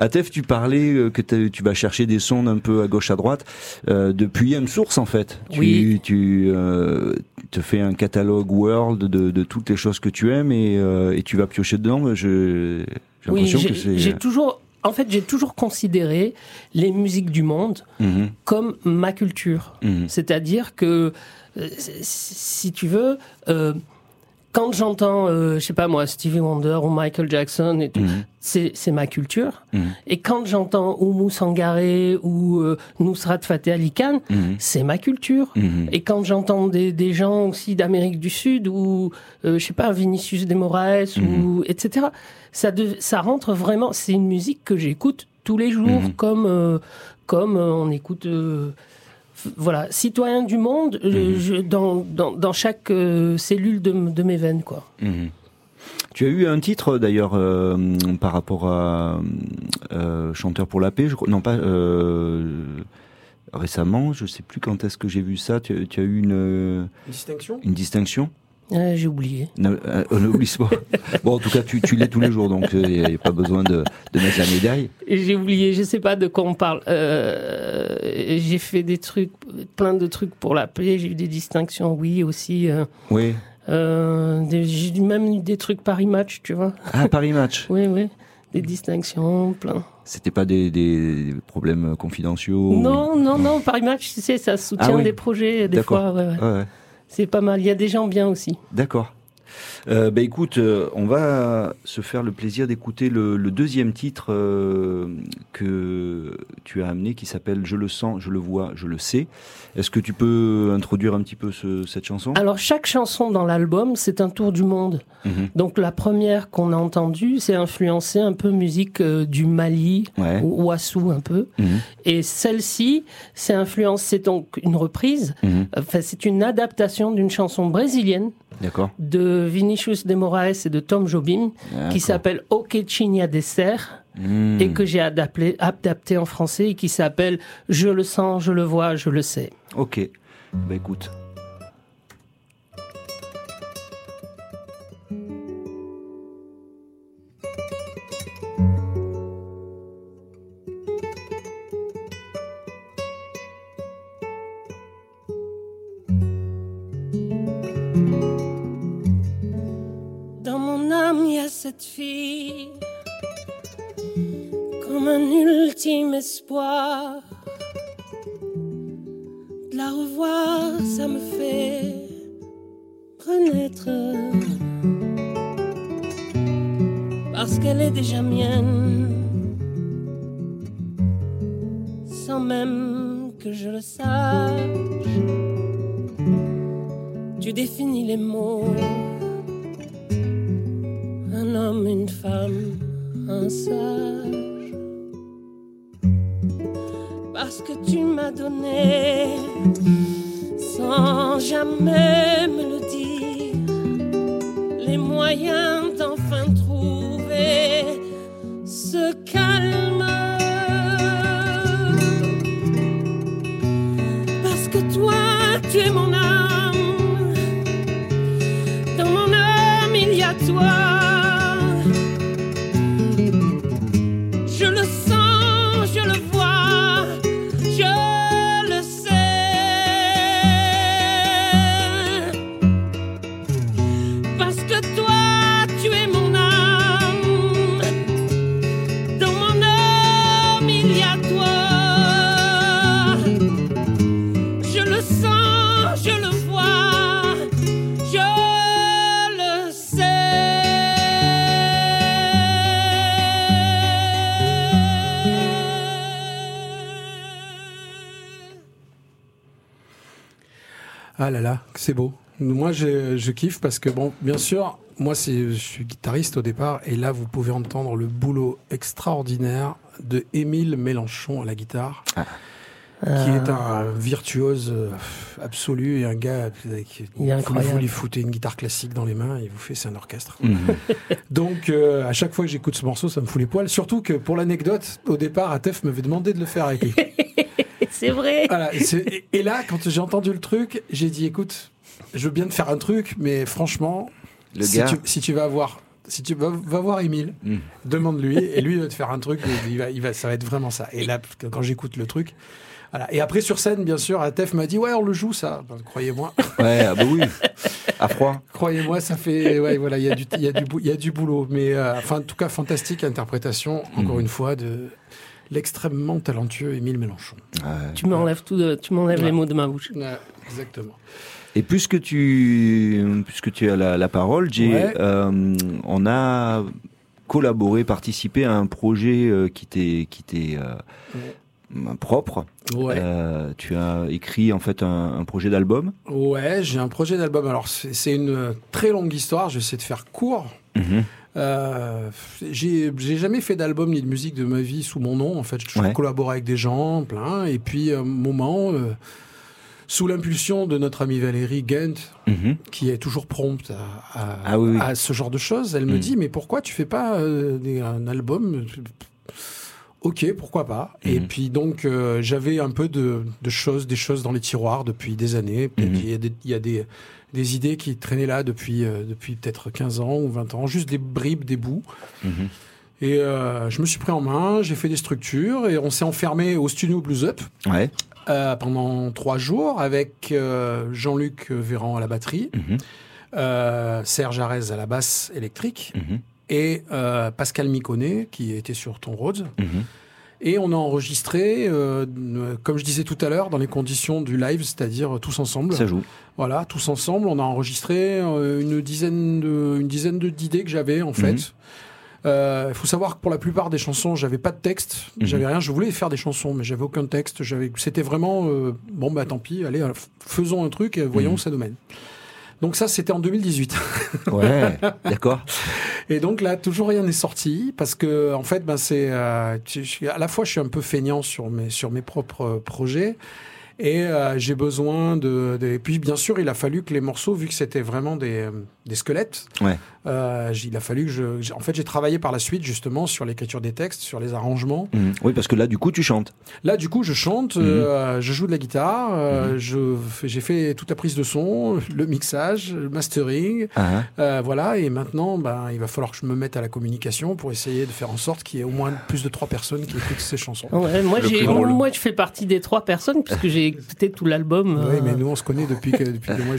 Atef, tu parlais euh, que t'as- tu vas chercher des sons un peu à gauche à droite euh, depuis M-Source en fait. Tu, Oui. tu euh, te fais un catalogue world de, de toutes les choses que tu aimes et, euh, et tu vas piocher dedans. J'ai l'impression j'ai que c'est. j'ai toujours. En fait, j'ai toujours considéré les musiques du monde Mhm, comme ma culture. mhm, C'est-à-dire que, si tu veux, quand j'entends, euh, je sais pas moi, Stevie Wonder ou Michael Jackson, et tout, mhm, c'est c'est ma culture. mhm, Et quand j'entends Oumou Sangaré ou euh, Nusrat Fateh Ali Khan, mhm, c'est ma culture. mhm. Et quand j'entends des, des gens aussi d'Amérique du Sud ou euh, je sais pas Vinicius de Moraes ou etc. Ça de- ça rentre vraiment. C'est une musique que j'écoute tous les jours comme euh, comme euh, on écoute. Voilà, citoyen du monde euh, Mhm. je- dans, dans, dans chaque euh, cellule de, de mes veines quoi. Mhm. Tu as eu un titre d'ailleurs euh, par rapport à euh, Chanteur pour la paix, je crois. Non, pas euh, récemment, je sais plus quand est-ce que j'ai vu ça. Tu, tu as eu une, Distinction? une distinction? Euh, J'ai oublié. Non, euh, On n'oublie pas. Bon, en tout cas, tu, tu l'es tous les jours, donc il n'y a pas besoin de, de mettre la médaille. J'ai oublié, je sais pas de quoi on parle. Euh, j'ai fait des trucs, plein de trucs pour la paix. J'ai eu des distinctions, oui aussi. euh, Oui. Euh, j'ai même eu des trucs Paris Match, tu vois. Ah, Paris Match. (laughs) Oui, oui. Des distinctions, plein. C'était pas des, des problèmes confidentiaux Non, non, non. Paris Match, tu sais, ça soutient Ah oui. des projets, des fois. ouais, ouais. Ouais, ouais. C'est pas mal. Il y a des gens bien aussi. D'accord. Euh, bah écoute, euh, on va se faire le plaisir d'écouter le, le deuxième titre euh, que tu as amené qui s'appelle Je le sens, je le vois, je le sais. Est-ce que tu peux introduire un petit peu ce- cette chanson? Alors, chaque chanson dans l'album, c'est un tour du monde. Mhm. Donc, la première qu'on a entendue, c'est influencé un peu musique du Mali, Ouais. ou Ouassou un peu. Mhm. Et celle-ci, c'est influencé, donc une reprise. Mhm. Enfin, c'est une adaptation d'une chanson brésilienne D'accord. de Vinicius de Moraes et de Tom Jobim qui s'appelle O que tinha de ser Mhm. et que j'ai adapté, adapté en français et qui s'appelle Je le sens, je le vois, je le sais. Ok. Bah écoute. Cette fille, comme un ultime espoir. De la revoir, ça me fait renaître. Parce qu'elle est déjà mienne, sans même que je le sache. Tu définis les mots une femme, un sage. Parce que tu m'as donné, sans jamais me le dire, les moyens c'est beau. Moi, je, je kiffe parce que, bon, bien sûr, moi, c'est, je suis guitariste au départ, et là, vous pouvez entendre le boulot extraordinaire de Émile Mélenchon à la guitare, qui est un virtuose euh, absolu et un gars euh, qui vous- lui foutez une guitare classique dans les mains et vous fait c'est un orchestre. Mhm. (laughs) Donc, euh, à chaque fois que j'écoute ce morceau, ça me fout les poils. Surtout que, pour l'anecdote, au départ, Atef m'avait demandé de le faire avec lui. (laughs) C'est vrai. Voilà, et là, quand j'ai entendu le truc, j'ai dit écoute, je veux bien te faire un truc, mais franchement, Le si, gars. tu, si tu vas voir, si tu vas, va voir Émile, Mm. demande-lui, et lui il va te faire un truc, et il va, il va, ça va être vraiment ça. Et là, quand j'écoute le truc, voilà. Et après sur scène, bien sûr, Atef m'a dit ouais, on le joue ça. Ben, croyez-moi, Ouais, ah bah oui. À froid. (laughs) croyez-moi, ça fait, ouais, voilà, il y a du, il y a du, bou- il y a du boulot, mais euh, enfin, en tout cas, fantastique interprétation, encore Mm. une fois, de l'extrêmement talentueux Émile Mélenchon. Ouais. Tu m'enlèves tout, de- tu m'enlèves Ouais. les mots de ma bouche. Ouais, exactement. Et puisque tu, puisque tu as la, la parole, Jay, Ouais. euh, on a collaboré, participé à un projet euh, qui t'est, qui t'est euh, propre. Ouais. Tu as écrit en fait un, un projet d'album. Ouais, j'ai un projet d'album. Alors, c'est une très longue histoire. J'essaie de faire court. Euh, j'ai jamais fait d'album ni de musique de ma vie sous mon nom. En fait, toujours Ouais. collaboré avec des gens, plein. Et puis, à un moment, euh, sous l'impulsion de notre amie Valérie Gent, Mhm. qui est toujours prompte à, à- Ah oui, oui. à ce genre de choses, elle me Mhm. dit Mais pourquoi tu fais pas euh, des- un album Ok, pourquoi pas. Et Mhm. puis donc euh, j'avais un peu de, de choses, des choses dans les tiroirs depuis des années. Il y a, des, il y a des, des idées qui traînaient là depuis, euh, depuis peut-être 15 ans ou 20 ans, juste des bribes, des bouts. Et euh, je me suis pris en main, j'ai fait des structures et on s'est enfermé au studio Blues Up Ouais. euh, pendant trois jours avec euh, Jean-Luc Véran à la batterie, euh, Serge Arez à la basse électrique Mhm. et euh, Pascal Miconnet qui était sur Ton Rhodes. Mhm. Et on a enregistré, euh, comme je disais tout à l'heure, dans les conditions du live, c'est-à-dire tous ensemble. Ça joue. Voilà, tous ensemble, on a enregistré euh, une dizaine de, une dizaine de- d'idées que j'avais en fait. Mhm. Euh, Il faut savoir que pour la plupart des chansons, j'avais pas de texte, Mhm. j'avais rien. Je voulais faire des chansons, mais j'avais aucun texte. J'avais, c'était vraiment euh, bon bah tant pis, allez, euh, faisons un truc et voyons Mhm. où ça nous mène. Donc ça, c'était en 2018. (laughs) Ouais. D'accord. Et donc là, toujours rien n'est sorti parce que en fait, ben c'est euh, à la fois je suis un peu feignant sur mes sur mes propres euh, projets et euh, j'ai besoin de, de- Et puis bien sûr, il a fallu que les morceaux, vu que c'était vraiment des, euh, des squelettes, Ouais. Euh, j'ai- il a fallu que je. En fait, j'ai travaillé par la suite justement sur l'écriture des textes, sur les arrangements. Mhm. Oui, parce que là, du coup, tu chantes. Là, du coup, je chante, euh, je joue de la guitare, euh, je fais- j'ai fait toute la prise de son, (laughs) le mixage, le mastering. Ah, Euh, voilà, et maintenant, ben, il va falloir que je me mette à la communication pour essayer de faire en sorte qu'il y ait au moins plus de trois personnes qui écoutent ces chansons. Ouais, moi, moi, je fais partie des trois personnes puisque j'ai écouté tout l'album. Oui, euh, mais nous, on se connaît depuis que, depuis que moi,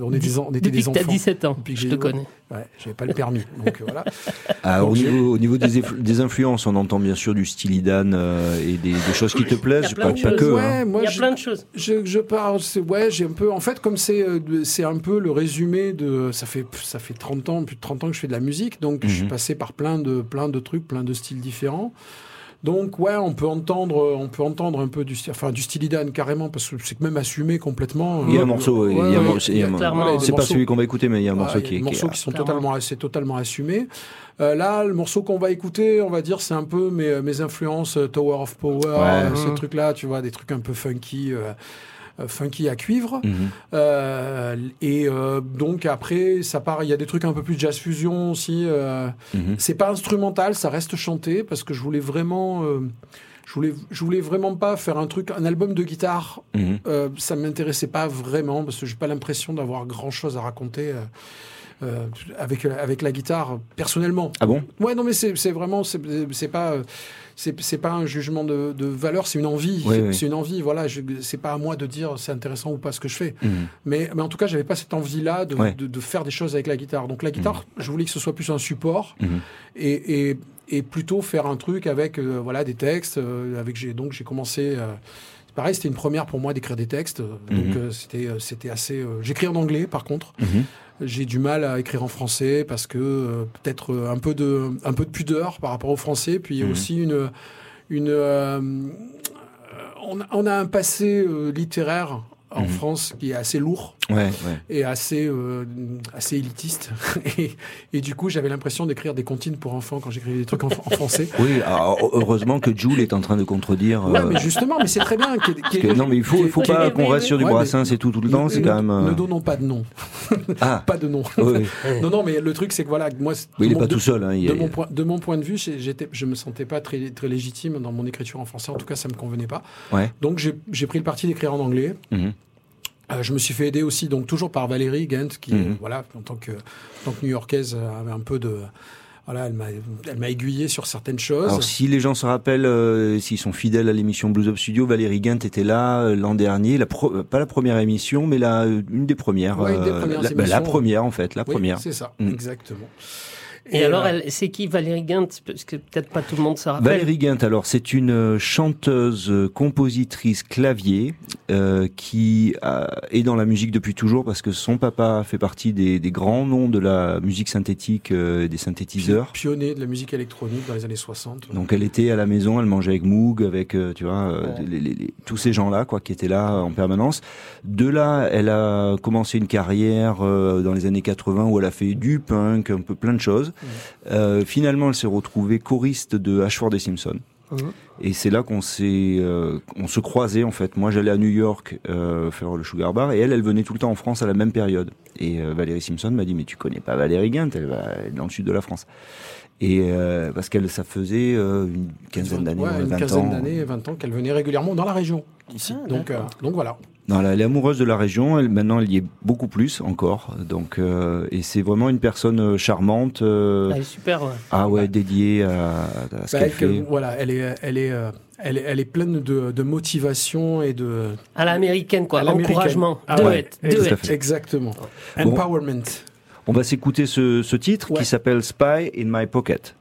on, est des, on était depuis des que t'as enfants. 17 ans. Depuis que Je te connais. Ouais, j'avais pas le permis, donc euh, voilà. (laughs) Ah, au, Donc, niveau, au niveau des, influ- des influences, on entend bien sûr du Stylidan euh, et des, des choses qui te plaisent, Il y a plein pas, de pas choses. que. ouais, hein. moi, Il y a je, plein de choses. je, je parle, ouais, j'ai un peu, en fait, comme c'est, euh, c'est un peu le résumé de, ça fait, ça fait 30 ans, plus de 30 ans que je fais de la musique, donc je suis Mhm. passé par plein de, plein de trucs, plein de styles différents. Donc ouais, on peut entendre, on peut entendre un peu du, enfin du stylidan carrément parce que c'est même assumé complètement. Il y a un Euh, morceau, il y a un ouais, morceau- il y a un- a des C'est pas celui qu'on va écouter, mais il y a un morceau il y a qui est. des morceaux qui sont clairement. totalement, c'est totalement assumé. Euh, là, le morceau qu'on va écouter, on va dire, c'est un peu mes, mes influences euh, Tower of Power, ces trucs-là, tu vois, des trucs un peu funky, euh, funky à cuivre. Mhm. Euh, et euh, donc après, ça part. Il y a des trucs un peu plus jazz fusion aussi. euh, Mhm. c'est pas instrumental, ça reste chanté parce que je voulais vraiment. euh, je voulais, je voulais vraiment pas faire un truc, un album de guitare Mhm. euh, ça m'intéressait pas vraiment parce que j'ai pas l'impression d'avoir grand chose à raconter euh, euh, avec avec la guitare personnellement. Ah bon? Ouais non mais c'est vraiment c'est c'est pas euh, c'est pas un jugement de, de valeur c'est une envie Oui, oui. c'est une envie voilà c'est pas à moi de dire c'est intéressant ou pas ce que je fais Mhm. mais mais en tout cas j'avais pas cette envie là de, Ouais. de, de faire des choses avec la guitare donc la guitare je voulais que ce soit plus un support Mhm. et, et, et plutôt faire un truc avec euh, voilà des textes euh, avec j'ai donc j'ai commencé euh, pareil c'était une première pour moi d'écrire des textes donc Mhm. euh, c'était euh, c'était assez euh, j'écris en anglais par contre Mhm. j'ai du mal à écrire en français parce que peut-être un peu de un peu de pudeur par rapport au français puis Mhm. aussi une une euh, on, a- on a un passé littéraire en. France qui est assez lourd Ouais, (laughs) ouais. et assez, euh, assez élitiste. (laughs) Et, et du coup, j'avais l'impression d'écrire des comptines pour enfants quand j'écrivais des trucs en, en français. (laughs) Oui, alors, heureusement que Jules est en train de contredire. Ouais, euh, mais justement, mais c'est très bien. ait- que- non, mais il faut, il faut pas qu'on reste sur du brassin, c'est tout, tout le temps, c'est ne- quand même. euh, Ne donnons pas de nom. Ah, Pas de nom. oui. Non, non, mais le truc, c'est que voilà, moi, Oui, il est mon- pas de- tout seul. Hein, De est- mon, point, de mon point de vue, j'étais, je me sentais pas très, très légitime dans mon écriture en français. En tout cas, ça me convenait pas. Ouais. Donc, j'ai j'ai pris le parti d'écrire en anglais. Mhm. Euh, je me suis fait aider aussi, donc toujours par Valérie Gent, qui, Mhm. voilà, en tant que, en tant que New-Yorkaise, euh, avait un peu de, voilà, elle m'a, elle m'a aiguillé sur certaines choses. Alors, si les gens se rappellent, euh, s'ils sont fidèles à l'émission Blues Up Studio, Valérie Guint était là euh, l'an dernier, la pro- pas la première émission, mais la, une des premières. Ouais, une des euh, premières la, bah, la première, en fait, la Oui, première. c'est ça, Mhm. exactement. Et, alors, euh, elle- c'est qui Valérie Guint Parce que peut-être pas tout le monde se rappelle. Valérie Guint, alors c'est une euh, chanteuse, euh, compositrice, clavier, euh, qui est dans la musique depuis toujours parce que son papa fait partie des, des grands noms de la musique synthétique, euh, des synthétiseurs. pionnier de la musique électronique dans les années 60. Donc elle était à la maison, elle mangeait avec Moog, avec euh, tu vois euh, Ouais. les- les- les- tous ces gens-là quoi qui étaient là en permanence. De là, elle a commencé une carrière euh, dans les années 80 où elle a fait du punk, un peu plein de choses. Euh, finalement, elle s'est retrouvée choriste de Ashford et Simpson. Mhm. Et c'est là qu'on s'est, euh, on se croisait en fait. Moi, j'allais à New York euh, faire le Sugar Bar, et elle, elle venait tout le temps en France à la même période. Et euh, Valérie Simpson m'a dit, mais tu connais pas Valérie Guint, elle va dans le sud de la France. Et euh, parce qu'elle, ça faisait euh, une quinzaine d'années, Ouais, ouais, une 20 quinzaine ans. d'années, 20 ans, qu'elle venait régulièrement dans la région, ici. Ah, donc, euh, d'accord. donc voilà. Non, elle, est amoureuse de la région. Elle, maintenant, elle y est beaucoup plus encore. Donc, euh, et c'est vraiment une personne euh, charmante. euh, Elle est super. ouais. ah ouais, dédiée à, à ce Bah, qu'elle elle, fait. voilà, elle est, elle est, euh, elle est, elle est pleine de, de motivation et de À l'américaine, quoi. À l'américaine. Encouragement. Ah Do ouais, it. Do it. exactement Bon. empowerment. On va s'écouter ce, ce titre Ouais. qui s'appelle Spy in My Pocket.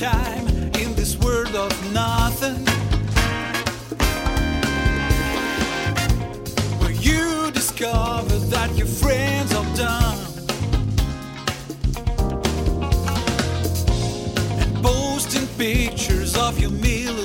Time in this world of nothing. where you discover that your friends are done. And posting pictures of your meal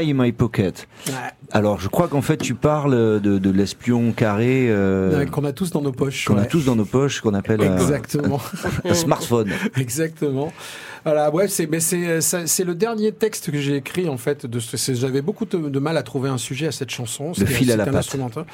Spy in my pocket? Ouais. Alors, je crois qu'en fait, tu parles de, de l'espion carré euh, Qu'on a tous dans nos poches. qu'on a tous dans nos poches, qu'on appelle un, Exactement. (laughs) un smartphone. (laughs) Exactement. Voilà, ouais, c'est mais c'est le dernier texte que j'ai écrit en fait. J'avais beaucoup de, de mal à trouver un sujet à cette chanson. C'était- fil à la un patte.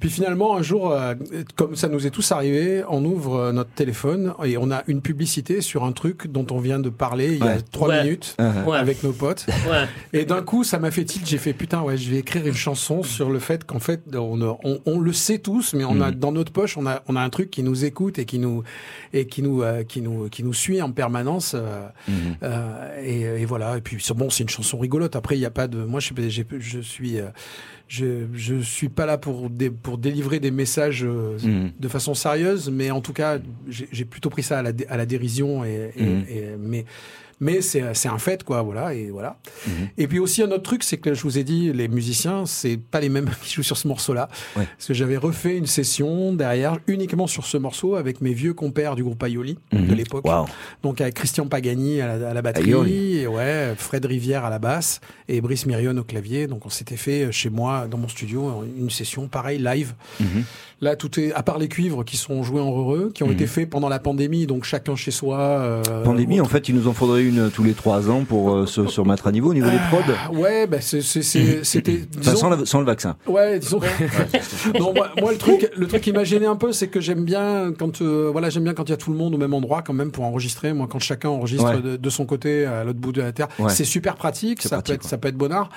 Puis finalement, un jour, euh, comme ça nous est tous arrivé, on ouvre euh, notre téléphone et on a une publicité sur un truc dont on vient de parler il y a trois Ouais. minutes Uh-huh. Ouais. avec nos potes. Ouais. Et d'un coup, ça m'a fait tilt. J'ai fait putain, ouais, je vais écrire une chanson sur le fait qu'en fait, on, on, on le sait tous, mais on a Mhm. dans notre poche, on a, on a un truc qui nous écoute et qui nous et qui nous euh, qui nous qui nous suit en permanence. euh, euh, et, et voilà. Et puis bon, c'est une chanson rigolote. Après, il y a pas de. Moi, je je suis, euh, je, je suis pas là pour dé- pour délivrer des messages euh, Mhm. de façon sérieuse, mais en tout cas, j'ai plutôt pris ça à la, dé- à la dérision. Et, et- et- mais mais c'est c'est un fait, quoi. Voilà. Et voilà. Mhm. Et puis aussi un autre truc, c'est que je vous ai dit, les musiciens, c'est pas les mêmes (laughs) qui jouent sur ce morceau-là. Ouais. Parce que j'avais refait une session derrière uniquement sur ce morceau avec mes vieux compères du groupe Aioli de Mhm. l'époque. Waouh. Donc avec Christian Pagani à la, à la batterie, Aioli. et ouais, Fred Rivière à la basse et Brice Mirion au clavier. Donc on s'était fait euh, chez moi dans mon studio une session pareil live. Mhm. Là tout est à part les cuivres qui sont joués en heureux, qui ont Mhm. été faits pendant la pandémie, donc chacun chez soi. euh, Pandémie, en fait, il nous en faudrait une tous les trois ans pour euh, se, se remettre à niveau au niveau des prods. Ah, Ouais, bah c'est- c'est- c'est- c'était. Enfin, sans, la- sans le vaccin. Ouais, disons. (laughs) non, moi, moi, le truc, le truc qui m'a gêné un peu, c'est que j'aime bien quand, euh, voilà, j'aime bien quand il y a tout le monde au même endroit, quand même, pour enregistrer. Moi, quand chacun enregistre Ouais. de, de son côté à l'autre bout de la terre, Ouais. c'est super pratique. Ça pratique, peut être, ça peut être bonnard,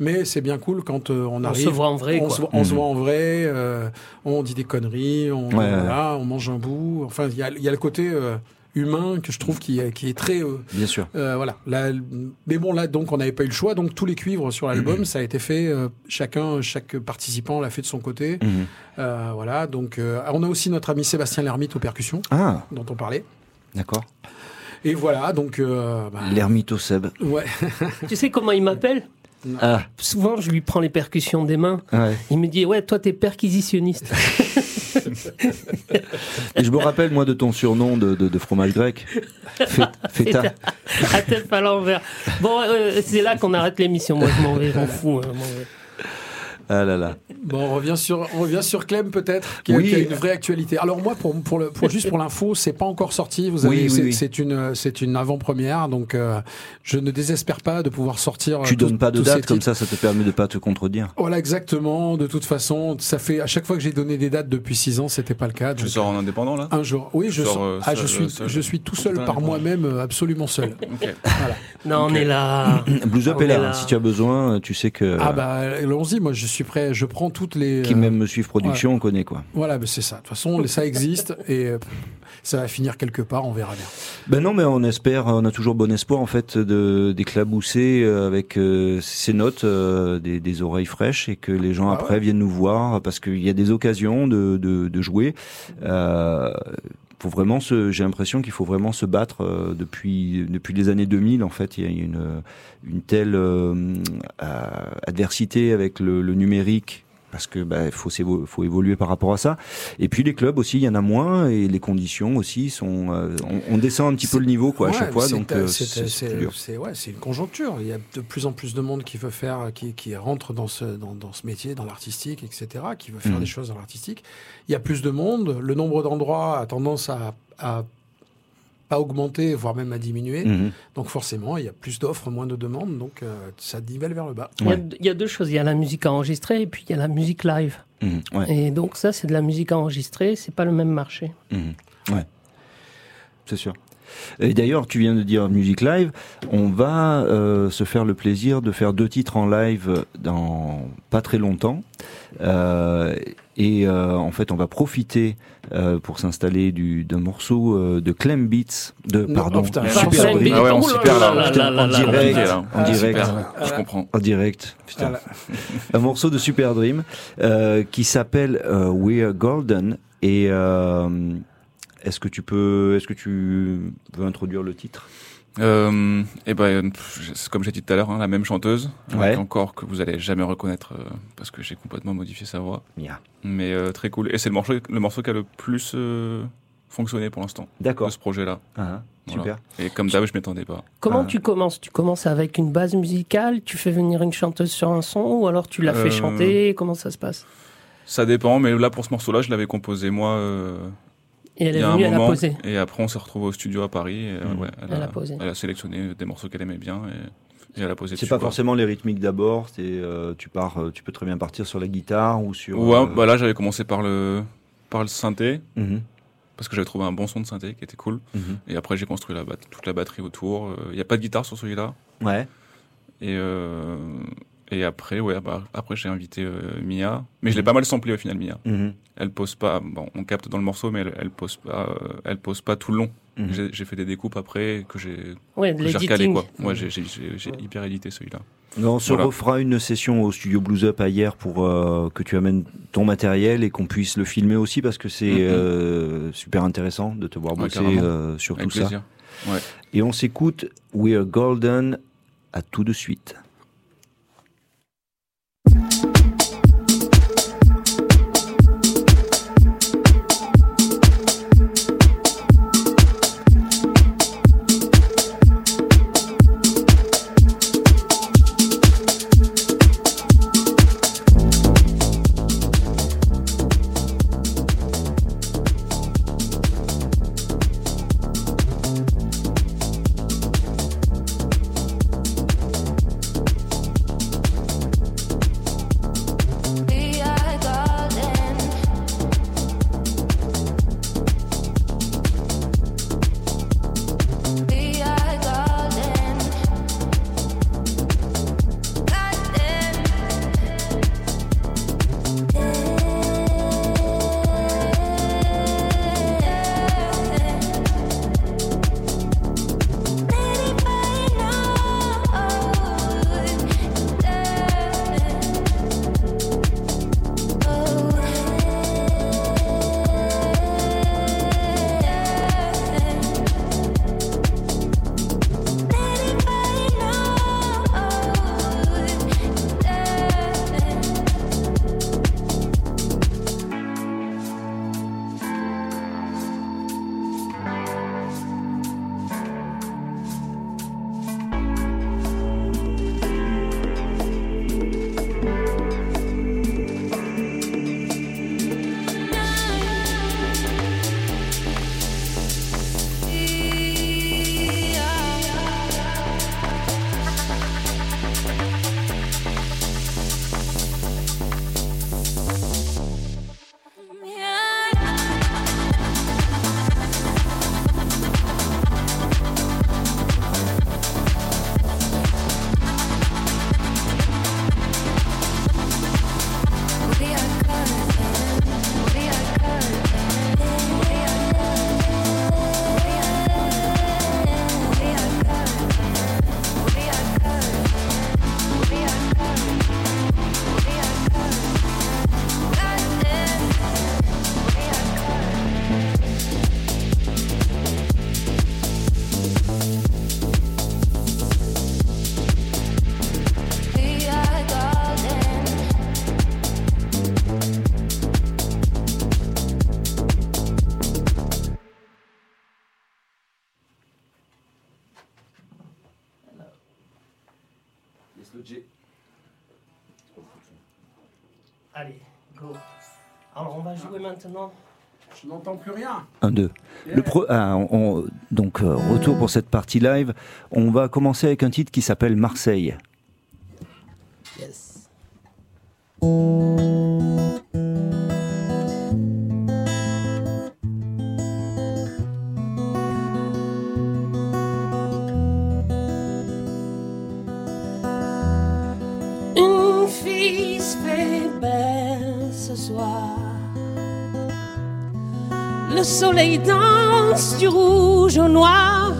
mais c'est bien cool quand euh, on On arrive. se voit en vrai, on quoi. se, voit- on se Mhm. voit en vrai, euh, on dit des conneries, on, Ouais, ouais. voilà, on mange un bout. Enfin, il y a, il y a le côté euh, humain que je trouve qui, est- qui est très. euh, Bien sûr. euh, voilà. Là, mais bon, là, donc, on n'avait pas eu le choix. Donc, tous les cuivres sur l'album, ça a été fait. euh, chacun, chaque participant l'a fait de son côté. Mhm. Euh, voilà. Donc, euh, on a aussi notre ami Sébastien Lermite aux percussions, Ah, dont on parlait. d'accord. Et voilà. Donc, euh, bah, L'ermite au Seb. ouais. (laughs) Tu sais comment il m'appelle? Ah, Souvent, je lui prends les percussions des mains. ouais. Il me dit Ouais, toi, t'es perquisitionniste. (laughs) Et je me rappelle, moi, de ton surnom de, de, de fromage grec. Fé- (laughs) Feta. à tête à l'envers. Bon, euh, c'est là qu'on arrête l'émission. Moi, je m'en vais, je m'en fous. hein. Ah là là. Bon, on revient sur, on revient sur Clem peut-être, qui, a- Oui. qui a une vraie actualité. Alors moi, pour, pour, le, pour juste pour l'info, c'est pas encore sorti. Vous avez, Oui, oui, c'est, oui. c'est une, c'est une avant-première, donc euh, je ne désespère pas de pouvoir sortir. Tu euh, tous- donnes pas de date, comme ça, ça te permet de pas te contredire. Voilà, exactement. De toute façon, ça fait à chaque fois que j'ai donné des dates depuis six ans, c'était pas le cas. Tu donc, sors en indépendant là? Un jour. Oui, je, sors, sors- euh, ah, je suis, seul. je suis tout seul par moi-même, absolument seul. Voilà. Non, on est là. (clears throat) Blues Up On est là. est là. hein. Si tu as besoin, tu sais que. Ah bah, allons-y. Moi, je suis prêt. Je prends toutes les. Qui euh, même me suivent production, on connaît quoi. Voilà, bah, c'est ça. De toute façon, ça existe et euh, ça va finir quelque part. On verra bien. Ben non, mais on espère, on a toujours bon espoir en fait d'éclabousser euh, avec euh, ces notes euh, des, des oreilles fraîches et que les gens Ah après ouais. viennent nous voir parce qu'il y a des occasions de, de, de jouer. Euh, faut vraiment se, j'ai l'impression qu'il faut vraiment se battre euh, depuis depuis les années 2000 en fait. Il y a une une telle euh, euh, adversité avec le, le numérique parce que bah, faut, évoluer par rapport à ça. Et puis les clubs aussi, il y en a moins et les conditions aussi sont. euh, on, on descend un petit peu le niveau quoi à chaque fois, c'est- donc c'est- euh, c'est ouais, une conjoncture. Il y a de plus en plus de monde qui veut faire, qui, qui rentre dans ce, dans, dans ce métier, dans l'artistique, etc., qui veut faire Mhm. des choses dans l'artistique. Il y a plus de monde. Le nombre d'endroits a tendance à, à pas augmenter, voire même à diminuer. Mhm. Donc forcément, il y a plus d'offres, moins de demandes, donc euh, ça nivelle vers le bas. Il y, a, Ouais. il y a deux choses. Il y a la musique enregistrée et puis il y a la musique live. Mhm. Ouais. Et donc ça, c'est de la musique enregistrée. C'est pas le même marché. Mhm. Ouais. C'est sûr. Et d'ailleurs, tu viens de dire musique live. On va euh, se faire le plaisir de faire deux titres en live dans pas très longtemps. Euh, et euh, en fait, on va profiter euh, pour s'installer du- d'un morceau euh, de Clem Beats, de Non, oh, putain, Super. Beats. Ah ouais, on s'y là perd là en direct, Compliqué, là. en direct. Super, je comprends. En direct, putain. Voilà. (laughs) un morceau de Super Dream euh, qui s'appelle euh, We're Golden. Et euh, est-ce que tu peux, est-ce que tu veux introduire le titre? Euh, et ben, pff, c'est comme j'ai dit tout à l'heure, hein, la même chanteuse, Ouais. encore que vous allez jamais reconnaître euh, parce que j'ai complètement modifié sa voix. Mia. Mais euh, très cool. Et c'est le morceau, le morceau qui a le plus euh, fonctionné pour l'instant D'accord. de ce projet-là. Ah, Voilà. super. Et comme d'hab, je m'attendais pas. Comment Ah. tu commences? Tu commences avec une base musicale Tu fais venir une chanteuse sur un son Ou alors tu la fais chanter? Comment ça se passe? Ça dépend, mais là pour ce morceau-là, je l'avais composé moi. Euh, Et elle il est y a un venue, elle a moment, posé. Et après, on s'est retrouvé au studio à Paris. Et, euh, ouais, elle, Elle a, a posé. elle a sélectionné des morceaux qu'elle aimait bien et, et elle a posé C'est pas quoi. forcément les rythmiques d'abord. C'est euh, tu pars, euh, tu peux très bien partir sur la guitare ou sur. Ouais, euh, bah là, j'avais commencé par le, par le synthé, mhm, parce que j'avais trouvé un bon son de synthé qui était cool. mhm. Et après, j'ai construit la toute la batterie autour. Il n'y a pas de guitare sur celui-là. Ouais. Et, euh, et après, ouais, bah, après j'ai invité euh, Mia. Mais je l'ai pas mal samplé au final, Mia. mhm, Elle pose pas, bon, on capte dans le morceau, mais elle, elle pose pas, euh, elle pose pas tout le long. mhm. J'ai- J'ai fait des découpes après que j'ai Ouais, j'ai recalé. Ouais, j'ai hyper édité celui-là. On se Voilà. refera une session au studio Blues Up ailleurs pour euh, que tu amènes ton matériel et qu'on puisse le filmer aussi parce que c'est Mhm. euh, super intéressant de te voir Ouais, bosser euh, sur Avec tout ça. Et on s'écoute We're Golden à tout de suite. Maintenant. Je n'entends plus rien. Un, deux. Le pro- ah, on- on- donc, euh, retour pour cette partie live. On va commencer avec un titre qui s'appelle Marseille. Yes. Une fille se fait belle ce soir. Le soleil danse du rouge au noir.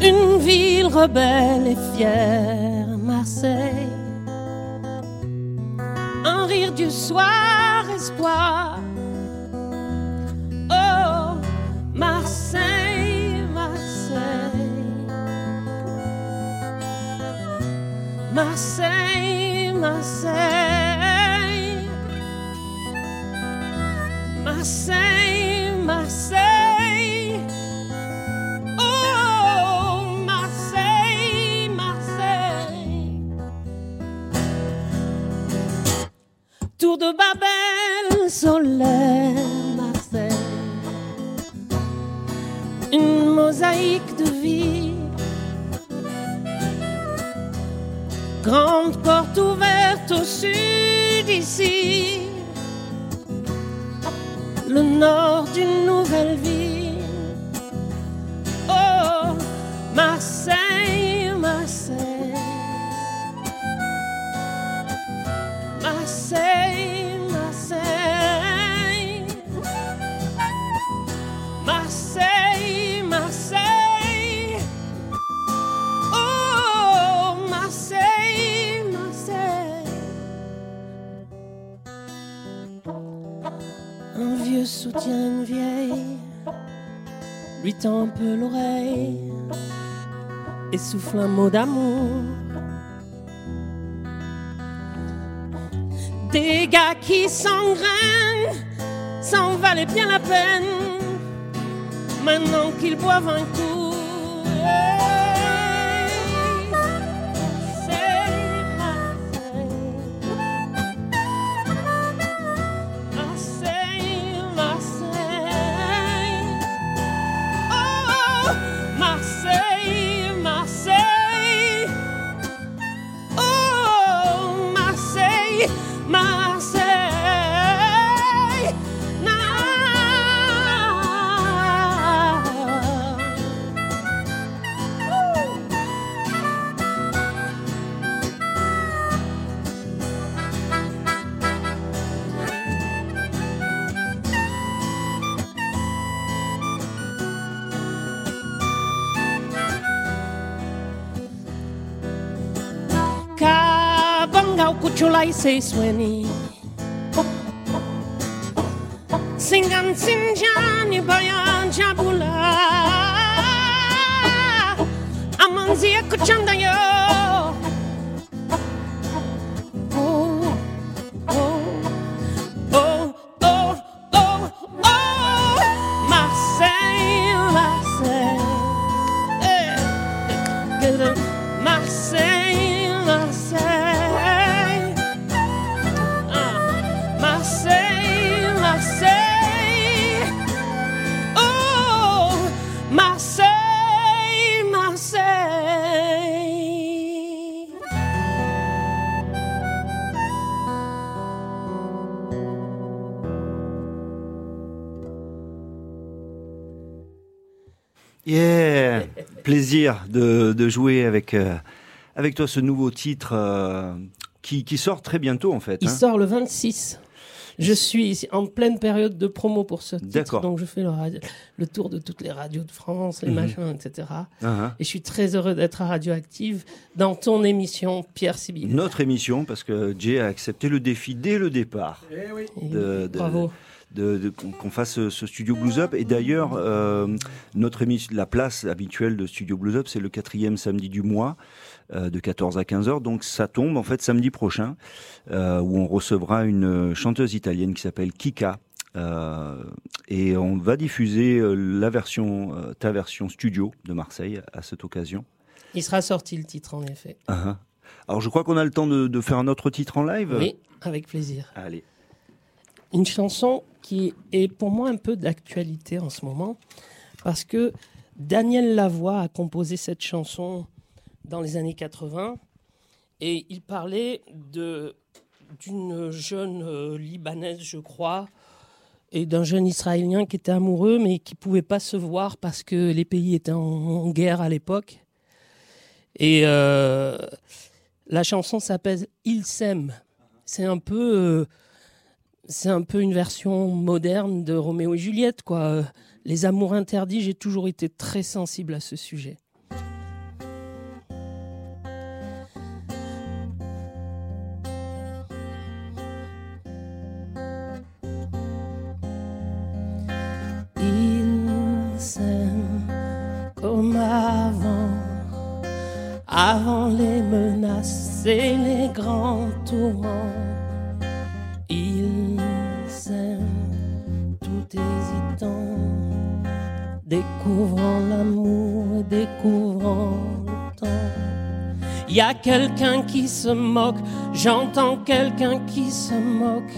Une ville rebelle et fière, Marseille. Un rire du soir, espoir. Oh, Marseille, Marseille. Marseille, Marseille. Marseille, Marseille. Oh, Marseille, Marseille. Tour de Babel, soleil, Marseille. Une mosaïque de vie. Grande porte ouverte au sud ici, le nord d'une nouvelle vie. Vieille, lui tend un peu l'oreille et souffle un mot d'amour. Des gars qui s'engrainent, s'en valait bien la peine maintenant qu'ils boivent un coup. Kuchulai se Yeah Plaisir de, de jouer avec, euh, avec toi ce nouveau titre euh, qui, qui sort très bientôt en fait. Il hein. sort le 26. Je suis en pleine période de promo pour ce titre, D'accord. donc je fais le, radio- le tour de toutes les radios de France, les Mhm. machins, etc. Ah. Et je suis très heureux d'être à Radioactive dans ton émission, Pierre Sibyl. Notre émission, parce que Jay a accepté le défi dès le départ. Eh oui. Et de- de- Bravo. de, de- qu'on qu'on fasse ce, ce studio Blues Up. Et d'ailleurs, euh, notre émission, la place habituelle de Studio Blues Up, c'est le quatrième samedi du mois, euh, de 14 à 15 heures. Donc ça tombe en fait samedi prochain, euh, où on recevra une chanteuse italienne qui s'appelle Kika. Et on va diffuser la version, ta version studio de Marseille à cette occasion. Il sera sorti le titre en effet. Ah, ah. Alors je crois qu'on a le temps de, de faire un autre titre en live? Oui, avec plaisir. Allez. Une chanson qui est pour moi un peu d'actualité en ce moment, parce que Daniel Lavoie a composé cette chanson dans les années 80, et il parlait d'une jeune euh, libanaise, je crois, et d'un jeune israélien qui était amoureux, mais qui pouvait pas se voir parce que les pays étaient en, en guerre à l'époque. Et euh, la chanson s'appelle Il s'aime. C'est un peu euh, c'est un peu une version moderne de Roméo et Juliette, quoi. Euh, Les amours interdits, j'ai toujours été très sensible à ce sujet. Avant les menaces et les grands tourments. Découvrant l'amour, découvrant le temps. Y a quelqu'un qui se moque, j'entends quelqu'un qui se moque,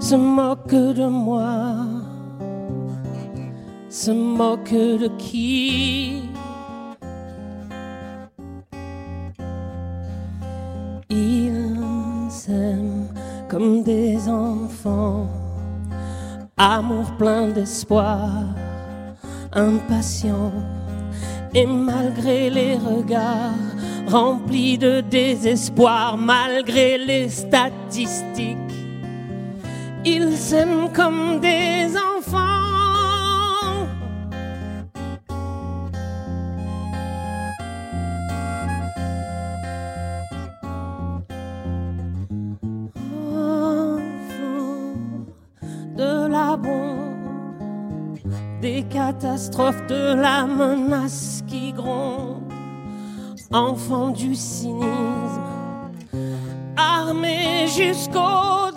se moque de moi. Se moque de qui? Ils s'aiment comme des enfants, amour plein d'espoir, impatient, et malgré les regards remplis de désespoir, malgré les statistiques, ils s'aiment comme des enfants. Catastrophes, de la menace qui gronde, enfants du cynisme, armés jusqu'aux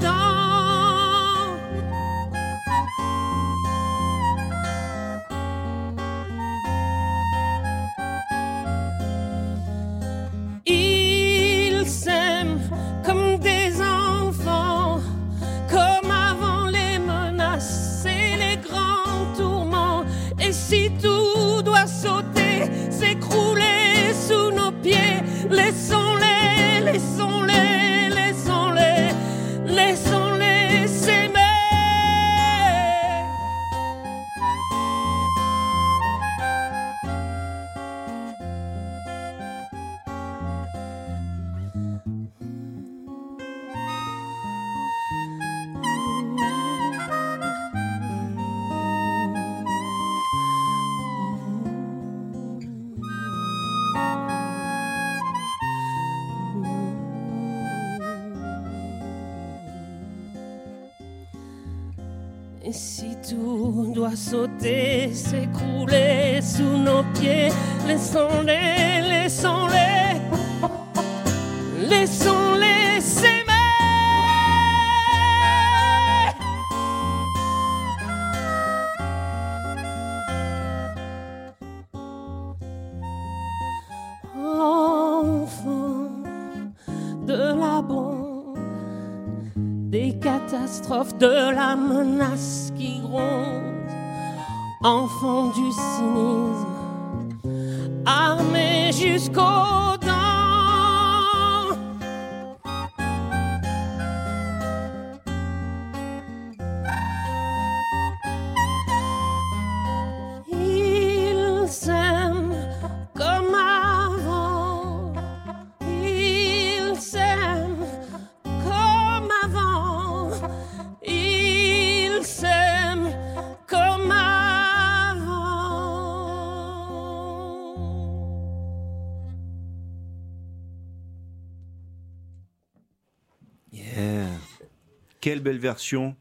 Quelle belle version.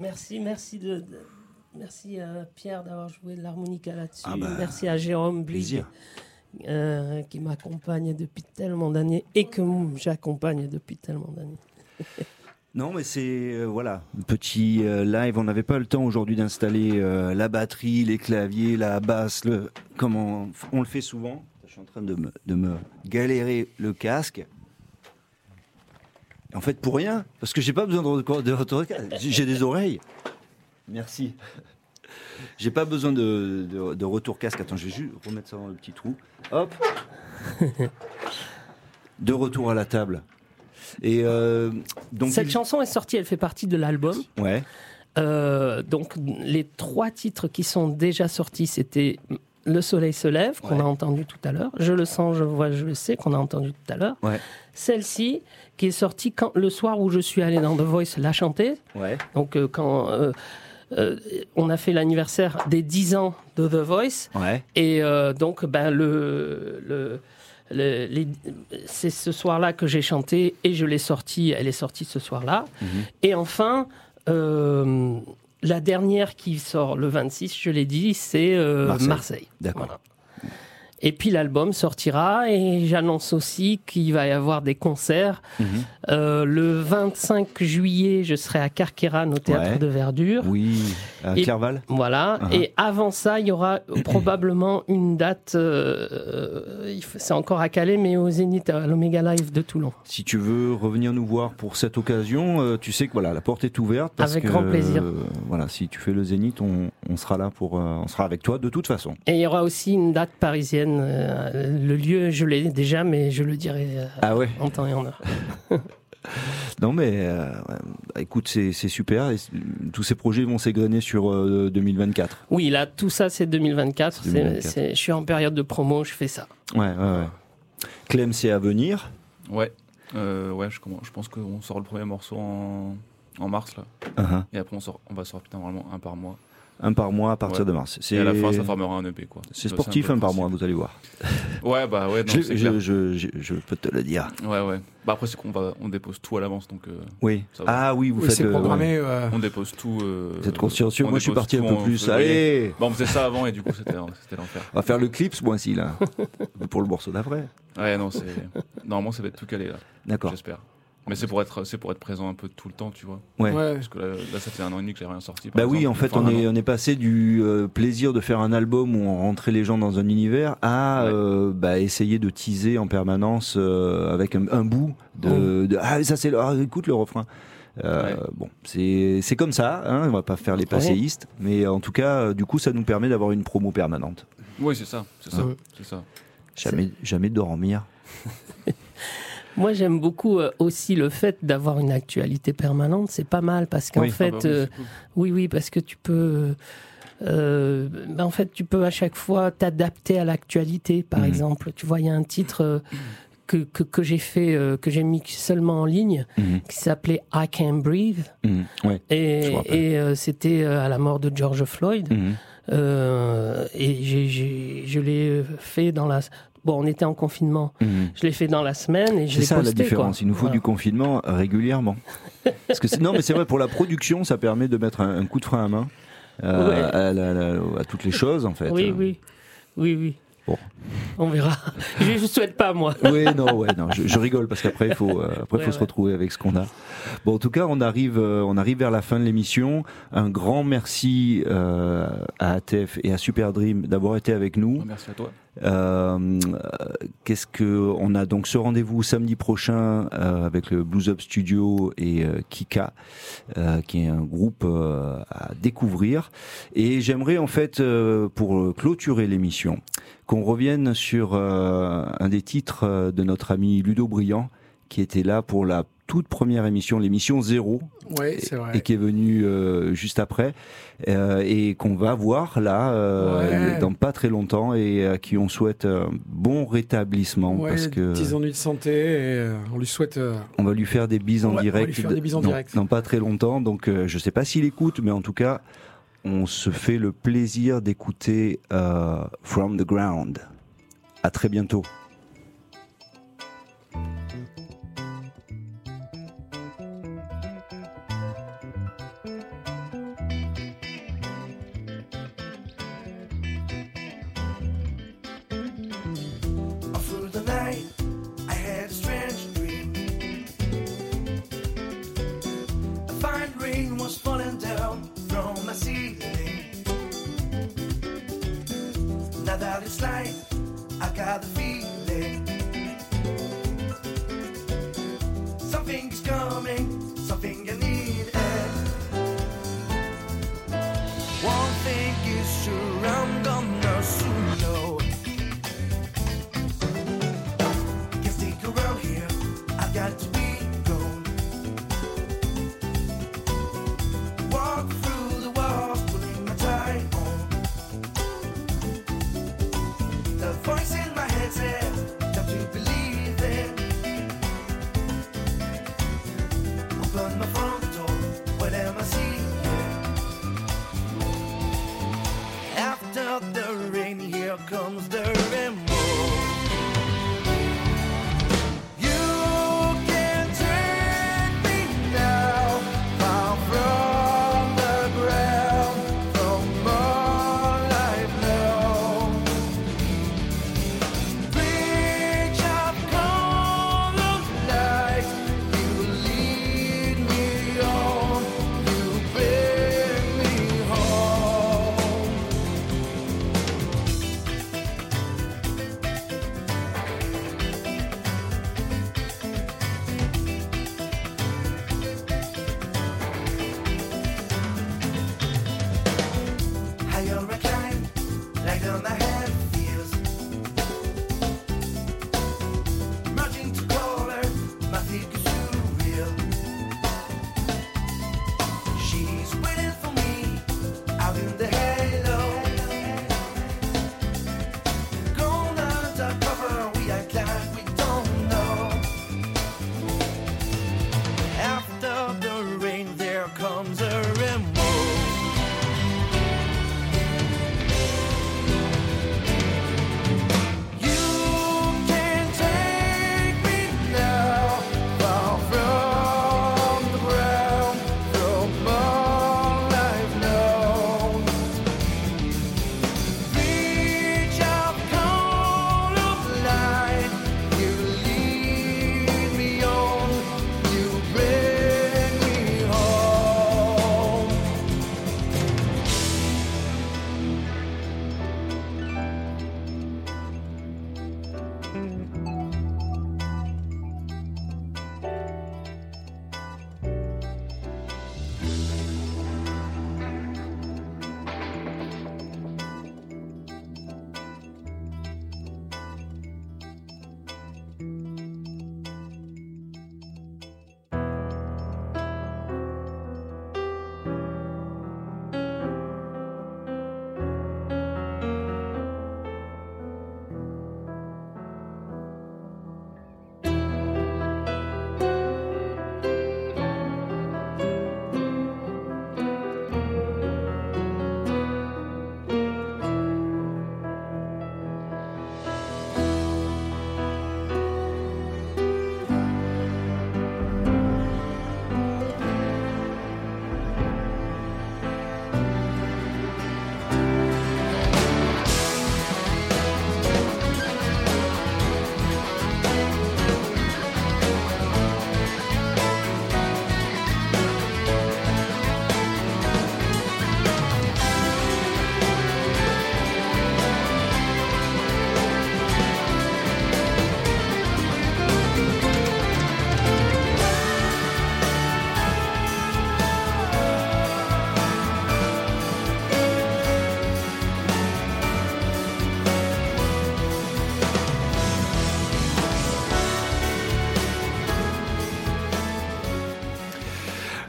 Merci, merci de, de- merci à Pierre d'avoir joué de l'harmonica là-dessus. Ah bah, merci à Jérôme Blig euh, qui m'accompagne depuis tellement d'années et que j'accompagne depuis tellement d'années. (laughs) Non, mais c'est euh, voilà, un petit euh, live. On n'avait pas le temps aujourd'hui d'installer euh, la batterie, les claviers, la basse, le, comme on, on le fait souvent. Je suis en train de me, de me galérer le casque. En fait, pour rien, parce que j'ai pas besoin de, de retour J'ai j'ai des oreilles. Merci. J'ai pas besoin de, de- de retour casque. Attends, je vais juste remettre ça dans le petit trou. Hop. De retour à la table. Et euh, donc. Cette il- chanson est sortie, elle fait partie de l'album. Ouais. Euh, donc les trois titres qui sont déjà sortis, c'était Le Soleil se lève, qu'on Ouais. a entendu tout à l'heure. Je le sens, je le vois, je le sais, qu'on a entendu tout à l'heure. Ouais. Celle-ci, qui est sortie quand, le soir où je suis allé dans The Voice la chanter. Ouais. Donc euh, quand euh, euh, on a fait l'anniversaire des 10 ans de The Voice. Et donc, ben, le, le, le- les- c'est ce soir-là que j'ai chanté et je l'ai sortie. Elle est sortie ce soir-là. Mhm. Et enfin, euh, la dernière qui sort le 26, je l'ai dit, c'est euh, Marseille. Marseille. D'accord. Voilà. Et puis l'album sortira et j'annonce aussi qu'il va y avoir des concerts. Mhm. Euh, le 25 juillet, je serai à Carqueran au théâtre Ouais. de Verdure. Oui. À Et- Clerval Voilà. Uh-huh. Et avant ça, il y aura probablement une date. euh, c'est encore à Calais, mais au Zénith, à l'Omega Live de Toulon. Si tu veux revenir nous voir pour cette occasion, euh, tu sais que voilà, la porte est ouverte. Parce Avec que, grand plaisir. voilà, si tu fais le Zénith, on, on sera là pour, on sera avec toi de toute façon. Et il y aura aussi une date parisienne. Euh, le lieu, je l'ai déjà, mais je le dirai euh, Ah ouais. en temps et en heure. (laughs) Non mais, euh, écoute, c'est super. Et tous ces projets vont s'égrener sur euh, 2024. Oui, là, tout ça, c'est 2024. C'est C'est- 2024. c'est- je suis en période de promo, je fais ça. Ouais, ouais, ouais. Clem, c'est à venir. Ouais, euh, ouais, je, pense qu'on sort le premier morceau en, en mars là, Uh-huh. et après on, sort, on va sortir normalement un par mois. Un par mois à partir Ouais. de mars. Et à la fin, ça formera un EP quoi. c'est sportif un par mois, vous allez voir. (laughs) Ouais, bah ouais, non, Je, je, clair. je, je- je peux te le dire. Ouais, ouais. Bah après, c'est qu'on va, on dépose tout à l'avance, donc euh, Oui. Ça va. Ah oui, vous Oui, faites. c'est le- programmé. euh, on dépose tout. euh, Vous êtes consciencieux. on Moi, je suis parti un peu en plus. Allez. Bah, on faisait ça avant et du coup, c'était (laughs) c'était l'enfer. On va faire le clip ce mois-ci là. (laughs) pour le morceau d'après. Ouais, non, c'est. Normalement, ça va être tout calé là, D'accord. j'espère. Mais c'est pour, être, c'est pour être présent un peu tout le temps, tu vois. Ouais. ouais. Parce que là, là, ça fait un an et demi que j'ai rien sorti. par Bah oui, en fait, Enfin, on est, an. on est passé du euh, plaisir de faire un album où on rentrait les gens dans un univers à Ouais. euh, bah, essayer de teaser en permanence euh, avec un, un bout de, de- ah ça c'est le- ah, écoute le refrain. Euh, Ouais. Bon, c'est c'est comme ça. Hein, on va pas faire les passéistes, mais en tout cas, du coup, ça nous permet d'avoir une promo permanente. Oui, c'est ça, c'est ça, Ouais. c'est ça. Jamais, jamais dormir. (laughs) Moi, j'aime beaucoup euh, aussi le fait d'avoir une actualité permanente. C'est pas mal parce qu'en Oui. fait, Ah bah oui, euh, cool. Oui, oui, parce que tu peux. euh, ben, en fait, tu peux à chaque fois t'adapter à l'actualité. Par Mhm. exemple, tu vois, il y a un titre euh, que, que, que j'ai fait, euh, que j'ai mis seulement en ligne, Mhm, qui s'appelait I Can't Breathe. mhm, ouais. Et, et c'était à la mort de George Floyd. et j'ai- je l'ai fait dans la. Bon, on était en confinement. Mhm. Je l'ai fait dans la semaine et je C'est l'ai ça posté. la différence. quoi. Il nous faut Voilà. du confinement régulièrement. (laughs) Parce que c'est- non, mais c'est vrai pour la production, ça permet de mettre un, un coup de frein à main euh, Ouais. à, la- la- à toutes les choses en fait. Oui, oui. Oui, oui. Bon. On verra. (laughs) je ne souhaite pas, moi. Oui, non, ouais, non, je, je rigole parce qu'après il faut, euh, après Ouais, faut se retrouver avec ce qu'on a. Bon, en tout cas, on arrive, euh, on arrive vers la fin de l'émission. Un grand merci euh, à ATF et à Super Dream d'avoir été avec nous. Merci à toi. Euh, Qu'est-ce que on a donc ce rendez-vous samedi prochain euh, avec le Blues Up Studio et euh, Kika, euh, qui est un groupe euh, à découvrir. Et j'aimerais en fait pour clôturer l'émission qu'on revienne sur un des titres de notre ami Ludo Briand qui était là pour la toute première émission, l'émission zéro, Ouais, vrai. et qui est venu euh, juste après euh, et qu'on va voir là euh, Ouais. dans pas très longtemps et à qui on souhaite un bon rétablissement Ouais, parce que petits ennuis de santé et on lui souhaite. on va lui faire des bises en direct des bises en dans, direct. dans pas très longtemps donc je sais pas s'il écoute mais en tout cas on se fait le plaisir d'écouter From the Ground à très bientôt